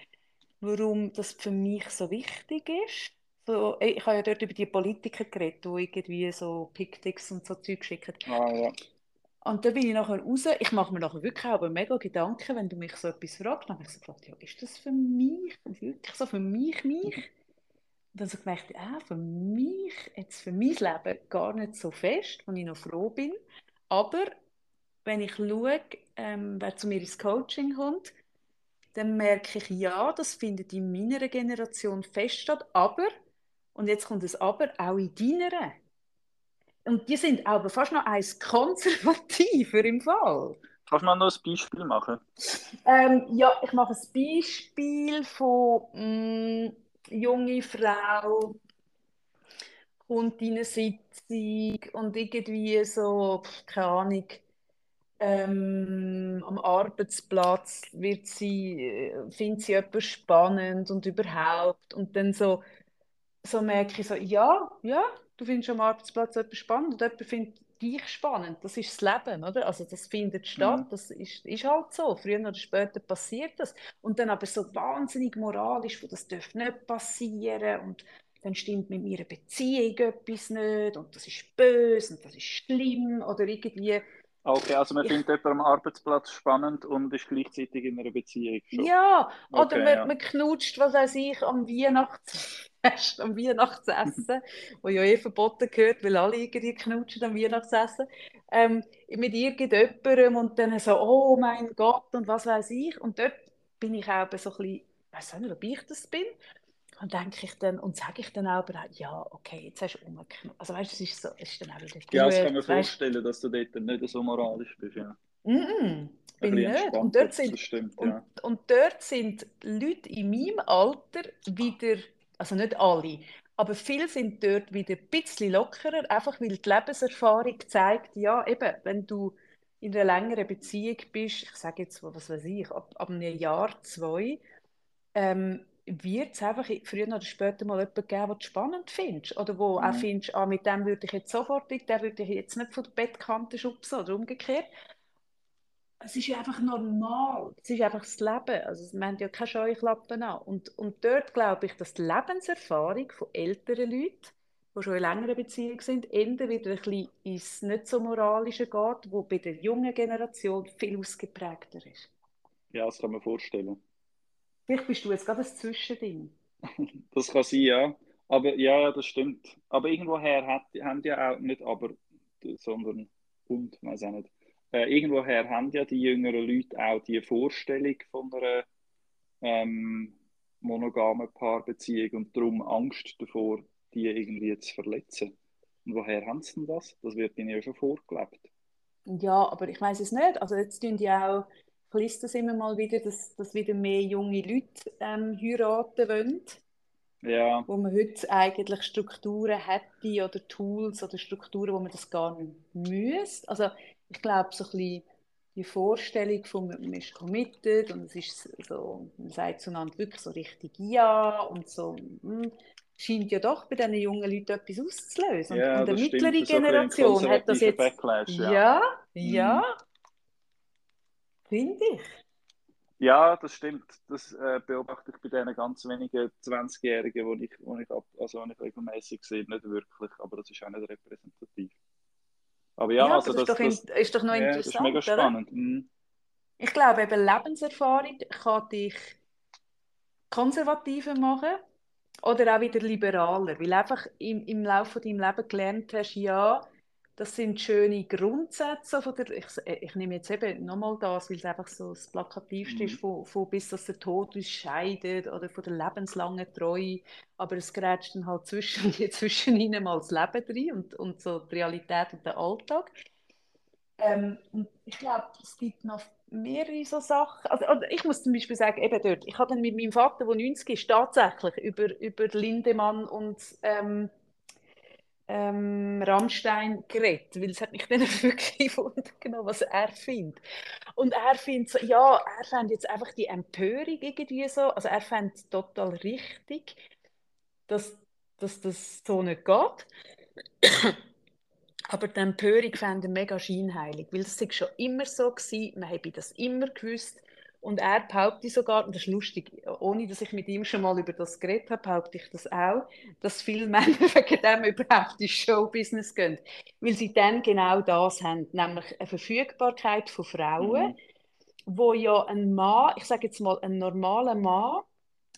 Speaker 2: warum das für mich so wichtig ist. So, ich habe ja dort über die Politiker geredet, die irgendwie so Pictics und so Zeug schicken.
Speaker 1: Ah, ja.
Speaker 2: Und da bin ich nachher raus, ich mache mir nachher wirklich aber mega Gedanken, wenn du mich so etwas fragst, dann habe ich so gefragt, ja, ist das für mich, wirklich so für mich, mich? Und dann so gemerkt, ja, für mich, jetzt für mein Leben gar nicht so fest, wo ich noch froh bin, aber wenn ich schaue, ähm, wer zu mir ins Coaching kommt, dann merke ich, ja, das findet in meiner Generation fest statt, aber, und jetzt kommt es aber, auch in deiner. Und die sind aber fast noch eins konservativer im Fall.
Speaker 1: Kannst du mal noch ein Beispiel machen?
Speaker 2: Ähm, ja, ich mache ein Beispiel von mh, mm, junge Frau kommt in eine Sitzung und irgendwie so, keine Ahnung, ähm, am Arbeitsplatz wird sie, äh, findet sie etwas spannend und überhaupt. Und dann so, so merke ich so, ja, ja, du findest am Arbeitsplatz etwas spannend und jemand findet dich spannend. Das ist das Leben, oder? Also das findet statt, mhm. das ist, ist halt so. Früher oder später passiert das. Und dann aber so wahnsinnig moralisch, wo das darf nicht passieren und dann stimmt mit meiner Beziehung etwas nicht und das ist böse und das ist schlimm oder irgendwie
Speaker 1: Okay, also man findet jemanden am Arbeitsplatz spannend und ist gleichzeitig in einer Beziehung.
Speaker 2: Schon. Ja, oder okay, man, ja. man knutscht, was weiß ich, am Weihnachtsfest, (laughs) am Weihnachtsessen, (laughs) wo ja eh verboten gehört, weil alle irgendwie knutschen am Weihnachtsessen, ähm, mit irgendjemandem und dann so, oh mein Gott und was weiß ich. Und dort bin ich auch so ein bisschen, ich weiß nicht, ob ich das bin, und denke ich dann, und sage ich dann auch, ja, okay, jetzt hast du umgeknallt. Also weißt du, es ist, so, es ist dann auch wieder gut.
Speaker 1: Ja, das kann man vorstellen, dass du dort nicht so moralisch bist, ja.
Speaker 2: Mm -mm, bin ich nicht. Und dort, sind, stimmt, und, ja. und dort sind Leute in meinem Alter wieder, also nicht alle, aber viele sind dort wieder ein bisschen lockerer, einfach weil die Lebenserfahrung zeigt, ja, eben, wenn du in einer längeren Beziehung bist, ich sage jetzt, was weiß ich, ab, ab einem Jahr, zwei, ähm, wird es einfach früher oder später mal jemanden geben, den du spannend findest. Oder wo mhm. auch findest, ah, mit dem würde ich jetzt sofort, den würde ich jetzt nicht von der Bettkante schubsen oder umgekehrt. Es ist ja einfach normal. Es ist einfach das Leben. Also, wir haben ja keine Scheuklappen an. Und, und dort glaube ich, dass die Lebenserfahrung von älteren Leuten, die schon in längerer Beziehung sind, eher wieder ein bisschen ins nicht so moralische geht, wo bei der jungen Generation viel ausgeprägter ist.
Speaker 1: Ja, das kann man vorstellen.
Speaker 2: Vielleicht bist du jetzt gerade ein Zwischending. (laughs)
Speaker 1: das kann sein, ja. Aber ja, das stimmt. Aber irgendwoher hat, haben ja auch nicht aber, sondern und, weiß auch nicht. Äh, irgendwoher haben ja die jüngeren Leute auch die Vorstellung von einer ähm, monogamen Paarbeziehung und darum Angst davor, die irgendwie zu verletzen. Und woher haben sie denn das? Das wird ihnen ja schon vorgelebt.
Speaker 2: Ja, aber ich weiß es nicht. Also jetzt tun die auch ich lese das immer mal wieder, dass, dass wieder mehr junge Leute ähm, heiraten wollen.
Speaker 1: Ja.
Speaker 2: Wo man heute eigentlich Strukturen hätte oder Tools oder Strukturen, wo man das gar nicht müsste. Also ich glaube, so ein bisschen die Vorstellung von man ist committed und es ist so, man sagt zueinander wirklich so richtig Ja und so, hm, scheint ja doch bei diesen jungen Leuten etwas auszulösen.
Speaker 1: Ja,
Speaker 2: und,
Speaker 1: und
Speaker 2: die mittlere Generation hat das jetzt.
Speaker 1: Backlash, ja,
Speaker 2: ja, ja. Mhm. Finde ich.
Speaker 1: Ja, das stimmt. Das äh, beobachte ich bei diesen ganz wenigen 20-Jährigen, die ich, wo ich, ab, also, ich regelmäßig sehe, nicht wirklich. Aber das ist auch nicht repräsentativ. Aber ja, ja also
Speaker 2: das, das, ist, doch, das, ist doch noch ja, interessant. Das ist
Speaker 1: mega spannend. Mhm.
Speaker 2: Ich glaube, eben Lebenserfahrung kann dich konservativer machen oder auch wieder liberaler, weil einfach im, im Laufe deines Lebens gelernt hast, ja, das sind schöne Grundsätze von der, ich, ich nehme jetzt eben nochmal das, weil es einfach so das Plakativste mhm. ist, von, von bis dass der Tod uns scheidet oder von der lebenslangen Treue, aber es grätscht dann halt zwischen, (laughs) zwischen ihnen mal das Leben drin und, und so die Realität und der Alltag. Ähm, ich glaube, es gibt noch mehrere so Sachen. Also, ich muss zum Beispiel sagen, eben dort, ich habe dann mit meinem Vater, der 90 ist, tatsächlich über, über Lindemann und ähm, ähm, Rammstein geredet, weil es hat mich dann (laughs) wirklich genommen, was er findet. Und er findet so, ja, er fand jetzt einfach die Empörung irgendwie so, also er fand es total richtig, dass, dass das so nicht geht. (coughs) Aber die Empörung fand er mega scheinheilig, weil es schon immer so gewesen, man habe das immer gewusst Und er behauptet sogar, und das ist lustig, ohne dass ich mit ihm schon mal über das geredet habe, behaupte ich das auch, dass viele (laughs) Männer wegen dem überhaupt ins Showbusiness gehen. Weil sie dann genau das haben, nämlich eine Verfügbarkeit von Frauen, mhm. wo ja ein Mann, ich sage jetzt mal, ein normaler Mann,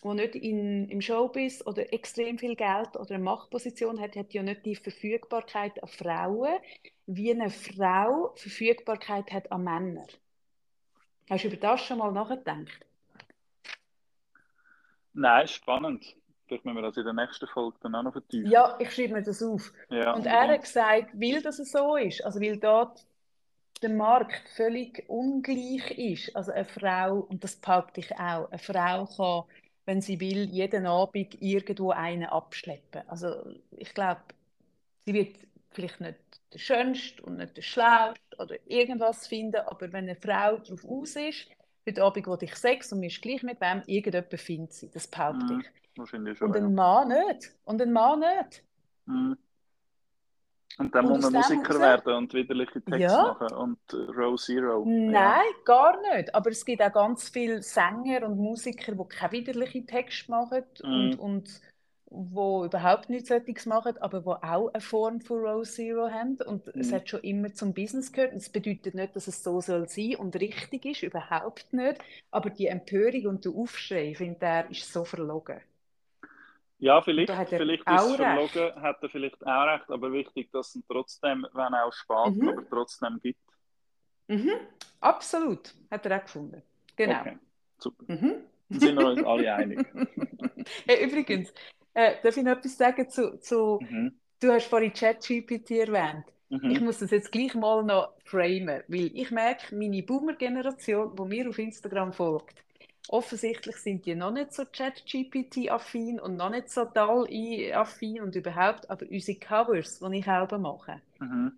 Speaker 2: der nicht in, im Showbiz oder extrem viel Geld oder eine Machtposition hat, hat ja nicht die Verfügbarkeit an Frauen, wie eine Frau Verfügbarkeit hat an Männer. Hast du über das schon mal nachgedacht?
Speaker 1: Nein, spannend. Vielleicht müssen wir das in der nächsten Folge dann auch noch vertiefen.
Speaker 2: Ja, ich schreibe mir das auf. Ja, und er hat gesagt, weil das so ist, also weil dort der Markt völlig ungleich ist, also eine Frau, und das behaupte ich auch, eine Frau kann, wenn sie will, jeden Abend irgendwo einen abschleppen. Also ich glaube, sie wird vielleicht nicht der Schönste und nicht der Schlauste oder irgendwas finden, aber wenn eine Frau darauf aus ist, heute Abend will ich Sex und mir ist gleich mit wem, irgendjemand findet sie, das behaupte mhm. ich. Wahrscheinlich schon, und ein Mann nicht. Und ein Mann nicht.
Speaker 1: Mhm. Und dann und muss man Musiker werden und widerliche Texte ja. machen und äh, Row Zero.
Speaker 2: Nein, ja. gar nicht. Aber es gibt auch ganz viele Sänger und Musiker, die keine widerlichen Texte machen mhm. und, und wo überhaupt nichts solches machen, aber wo auch eine Form von Row Zero haben. Und mhm. es hat schon immer zum Business gehört. Und das bedeutet nicht, dass es so soll sein und richtig ist, überhaupt nicht. Aber die Empörung und der Aufschrei, finde er, ist so verlogen.
Speaker 1: Ja, vielleicht, vielleicht ist es verlogen, hat er vielleicht auch recht, aber wichtig, dass es trotzdem, wenn auch spät, mhm. aber trotzdem gibt.
Speaker 2: Mhm. Absolut, hat er auch gefunden. Genau. Okay,
Speaker 1: super. Mhm. Dann sind wir uns alle einig. (laughs)
Speaker 2: hey, übrigens, äh, darf ich noch etwas sagen zu, zu mhm. du hast vorhin ChatGPT erwähnt. Mhm. Ich muss das jetzt gleich mal noch framen, weil ich merke, meine Boomer-Generation, die mir auf Instagram folgt, offensichtlich sind die noch nicht so ChatGPT-affin und noch nicht so DAL-affin und überhaupt, aber unsere Covers, die ich selber mache, mhm.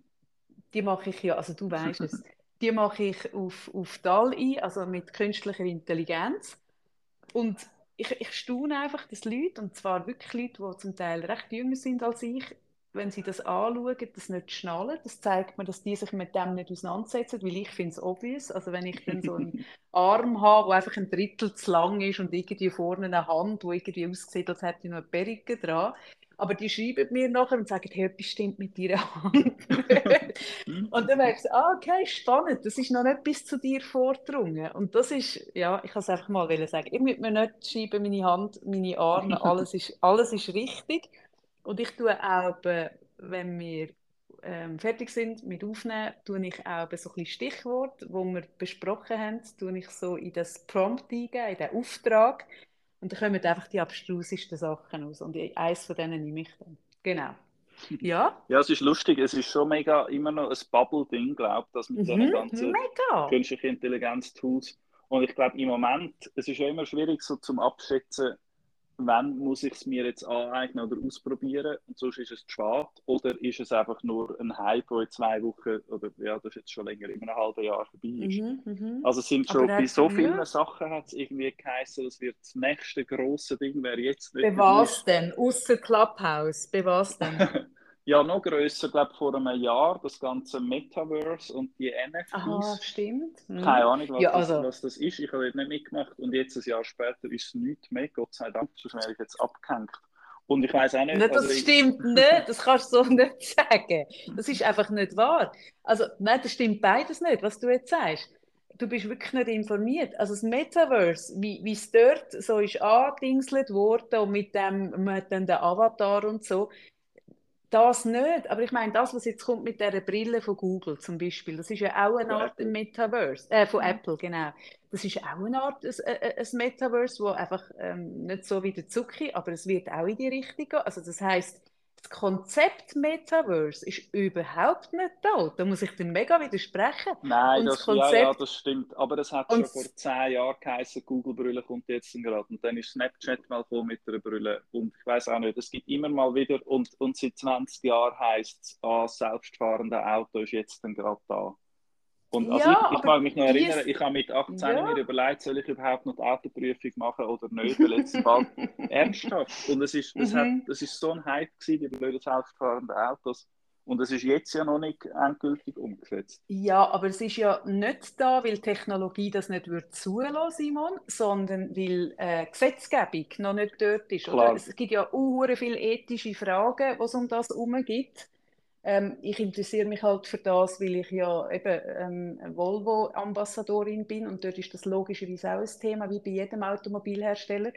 Speaker 2: die mache ich ja, also du weißt es, (laughs) die mache ich auf, auf DAL-I, also mit künstlicher Intelligenz und ich, ich staune einfach, dass Leute, und zwar wirklich Leute, die zum Teil recht jünger sind als ich, wenn sie das anschauen, das nicht schnallen. Das zeigt mir, dass die sich mit dem nicht auseinandersetzen, weil ich finde es obvious. Also wenn ich dann so einen (laughs) Arm habe, der einfach ein Drittel zu lang ist und irgendwie vorne eine Hand, die irgendwie aussieht, als hätte ich noch eine Perücke dran, aber die schreiben mir nachher und sagen, hey, etwas stimmt mit deiner Hand. (laughs) und dann merkst du, ah, okay, spannend, das ist noch nicht bis zu dir vordrungen. Und das ist, ja, ich kann es einfach mal sagen, ich muss mir nicht schreiben, meine Hand, meine Arme, (laughs) alles ist, alles ist richtig. Und ich tue auch, wenn wir ähm, fertig sind mit Aufnehmen, tue ich auch so ein Stichwort, wo wir besprochen haben, tue ich so in das Prompt eingeben, in den Auftrag. Und dann kommen einfach die abstrusesten Sachen aus. Und eins von denen nehme ich dann. Genau. Ja?
Speaker 1: Ja, es ist lustig. Es ist schon mega immer noch ein Bubble-Ding, glaube ich, dass mit mhm, diesen ganzen künstlichen Intelligenz-Tools. Und ich glaube, im Moment, es ist ja immer schwierig so zum Abschätzen, wann muss ich es mir jetzt aneignen oder ausprobieren und sonst ist es zu spät oder ist es einfach nur ein Hype, der in zwei Wochen oder ja, das ist jetzt schon länger, in einem halben Jahr vorbei ist. Mhm, mhm. Also es sind schon bei so vielen ja. Sachen hat es irgendwie geheißen, es wird das nächste große Ding, wäre jetzt
Speaker 2: nicht. Bei was denn? Außer Clubhouse, bei was denn? (laughs)
Speaker 1: ja noch größer, glaube vor einem Jahr, das ganze Metaverse und die NFTs.
Speaker 2: Aha, stimmt.
Speaker 1: Mhm. Keine Ahnung, was, ja, also. das, was, das, ist. Ich habe nicht mitgemacht und jetzt ein Jahr später ist es nichts mehr, Gott sei Dank, sonst wäre ich jetzt abgehängt. Und ich weiß auch nicht.
Speaker 2: Nein, das
Speaker 1: also
Speaker 2: stimmt nicht, das kannst du so (laughs) nicht sagen. Das ist einfach nicht wahr. Also, nein, das stimmt beides nicht, was du jetzt sagst. Du bist wirklich nicht informiert. Also das Metaverse, wie, wie es dort so ist angedingselt worden und mit dem, mit dem Avatar und so, das nicht, aber ich meine, das, was jetzt kommt mit der Brille von Google zum Beispiel, das ist ja auch eine Art Metaverse, äh, von mhm. Apple, genau. Das ist auch eine Art ein, ein Metaverse, wo einfach ähm, nicht so wie der Zucki, aber es wird auch in die Richtung gehen. Also das heißt, das Konzept Metaverse ist überhaupt nicht da. Da muss ich dir mega widersprechen.
Speaker 1: Nein, das, das Konzept... ja, ja, das stimmt. Aber das hat schon vor zehn Jahren geheißen, Google-Brille kommt jetzt gerade. Und dann ist Snapchat mal gekommen mit einer Brille. Und ich weiß auch nicht, es gibt immer mal wieder. Und, und seit 20 Jahren heisst es, ah, selbstfahrende Auto ist jetzt dann gerade da. Und also ja, ich, ich mag mich noch erinnern, ich habe mit 18 ja. mir überlegt, soll ich überhaupt noch die Autoprüfung machen oder nicht, weil jetzt bald (laughs) ernsthaft. Und es ist, es, mhm. hat, es ist so ein Hype gewesen, die blöden selbstfahrenden Autos. Und es ist jetzt ja noch nicht endgültig umgesetzt.
Speaker 2: Ja, aber es ist ja nicht da, weil Technologie das nicht wird zulassen, Simon, sondern weil äh, Gesetzgebung noch nicht dort ist. Oder? Es gibt ja auch viele ethische Fragen, was um das herum gibt. Ähm, ich interessiere mich halt für das, weil ich ja eben ähm, Volvo-Ambassadorin bin und dort ist das logischerweise auch ein Thema, wie bei jedem Automobilhersteller.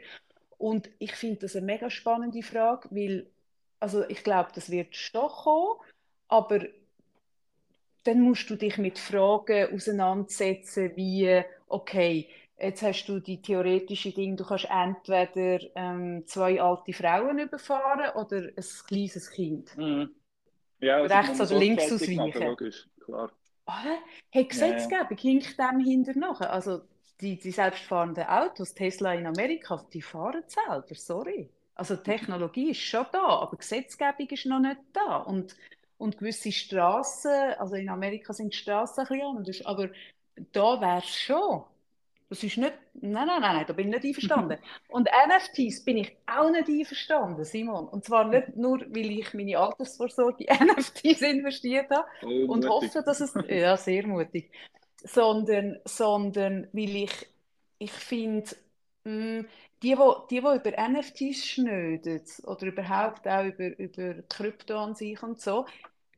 Speaker 2: Und ich finde das eine mega spannende Frage, weil also ich glaube, das wird schon kommen, aber dann musst du dich mit Fragen auseinandersetzen, wie, okay, jetzt hast du die theoretische Dinge, du kannst entweder ähm, zwei alte Frauen überfahren oder ein kleines Kind. Mhm. Ja, also Rechts oder links ausweichen. Logisch, klar. Oder? Hey, Gesetzgebung ja, ja. hinkt dem hinterher. Also die, die selbstfahrenden Autos, Tesla in Amerika, die fahren selber, sorry. Also Technologie ist schon da, aber Gesetzgebung ist noch nicht da. Und, und gewisse Straßen, also in Amerika sind die Straßen ein bisschen anders, aber da wäre es schon. Das ist nicht, nein, nein, nein, da bin ich nicht einverstanden. Und NFTs bin ich auch nicht einverstanden, Simon. Und zwar nicht nur, weil ich meine Altersvorsorge in (laughs) NFTs investiert habe oh, und hoffe, dass es, ja, sehr mutig, sondern, sondern weil ich, ich finde, hm, die, die, die über NFTs schnöden oder überhaupt auch über, über Krypto an sich und so,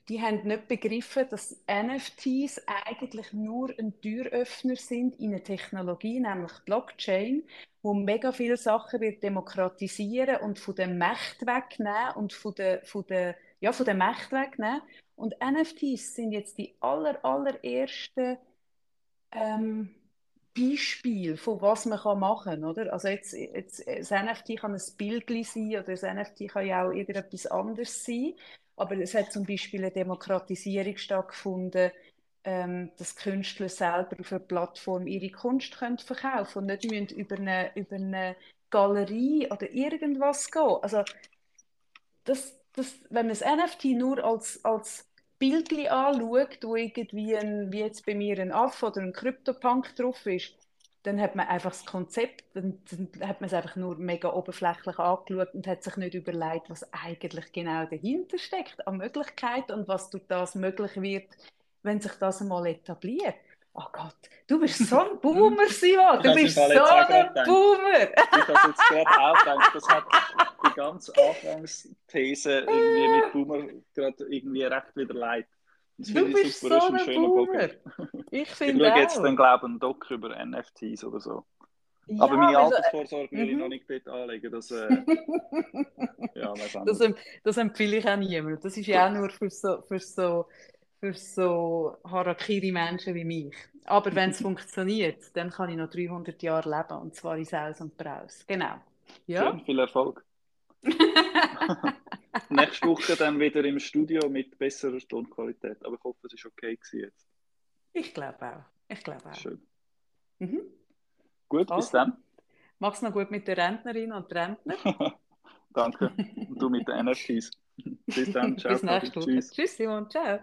Speaker 2: die haben nicht begriffen, dass NFTs eigentlich nur ein Türöffner sind in eine Technologie, nämlich Blockchain, wo mega viele Sachen wird demokratisieren und von der Macht wegnehmen und von der, von der, ja, von der Macht wegnehmen. Und NFTs sind jetzt die aller, allerersten ähm, Beispiel, von was man machen kann. Oder? Also jetzt, jetzt, das NFT kann ein Bild sein oder das NFT kann ja auch irgendetwas anderes sein. Aber es hat zum Beispiel eine Demokratisierung stattgefunden, ähm, dass Künstler selber auf einer Plattform ihre Kunst können verkaufen und nicht müssen über, eine, über eine Galerie oder irgendwas gehen. Also das, das, wenn man das NFT nur als, als Bildchen anschaut, wo irgendwie ein, wie jetzt bei mir ein Affe oder ein Krypto-Punk drauf ist, dann hat man einfach das Konzept, dann, hat man es einfach nur mega oberflächlich angeschaut und hat sich nicht überlegt, was eigentlich genau dahinter steckt an Möglichkeiten und was durch das möglich wird, wenn sich das einmal etabliert. Oh Gott, du bist so ein (laughs) Boomer, Simon. Du bist so ein Boomer.
Speaker 1: ich habe jetzt gerade auch gedacht, das hat die ganze Anfangsthese irgendwie mit Boomer gerade irgendwie recht wieder leid.
Speaker 2: Das du bist super, so ein, Boomer. (laughs) Ich finde
Speaker 1: Ich schaue jetzt dann, glaube ich, einen Doc über NFTs oder so. Ja, Aber meine also, Altersvorsorge will ich mhm. noch nicht dort anlegen. Das, äh, (laughs)
Speaker 2: ja, das, das empfehle ich auch niemandem. Das ist ja auch nur für so, für so, für so Harakiri-Menschen wie mich. Aber (laughs) wenn es funktioniert, dann kann ich noch 300 Jahre leben. Und zwar in Saus und Braus. Genau.
Speaker 1: Ja? Schön, viel Erfolg. (laughs) Nächste Woche dann wieder im Studio mit besserer Tonqualität. Aber ich hoffe, es war okay jetzt.
Speaker 2: Ich glaube auch. Ich glaube auch.
Speaker 1: Schön. Mhm. Gut, also, bis dann.
Speaker 2: Mach's noch gut mit der Rentnerin und Rentner. (laughs)
Speaker 1: Danke. Und du mit den NFTs. (laughs) bis dann.
Speaker 2: Ciao. bis nächste Woche. Tschüss. Tschüss, Simon. Ciao.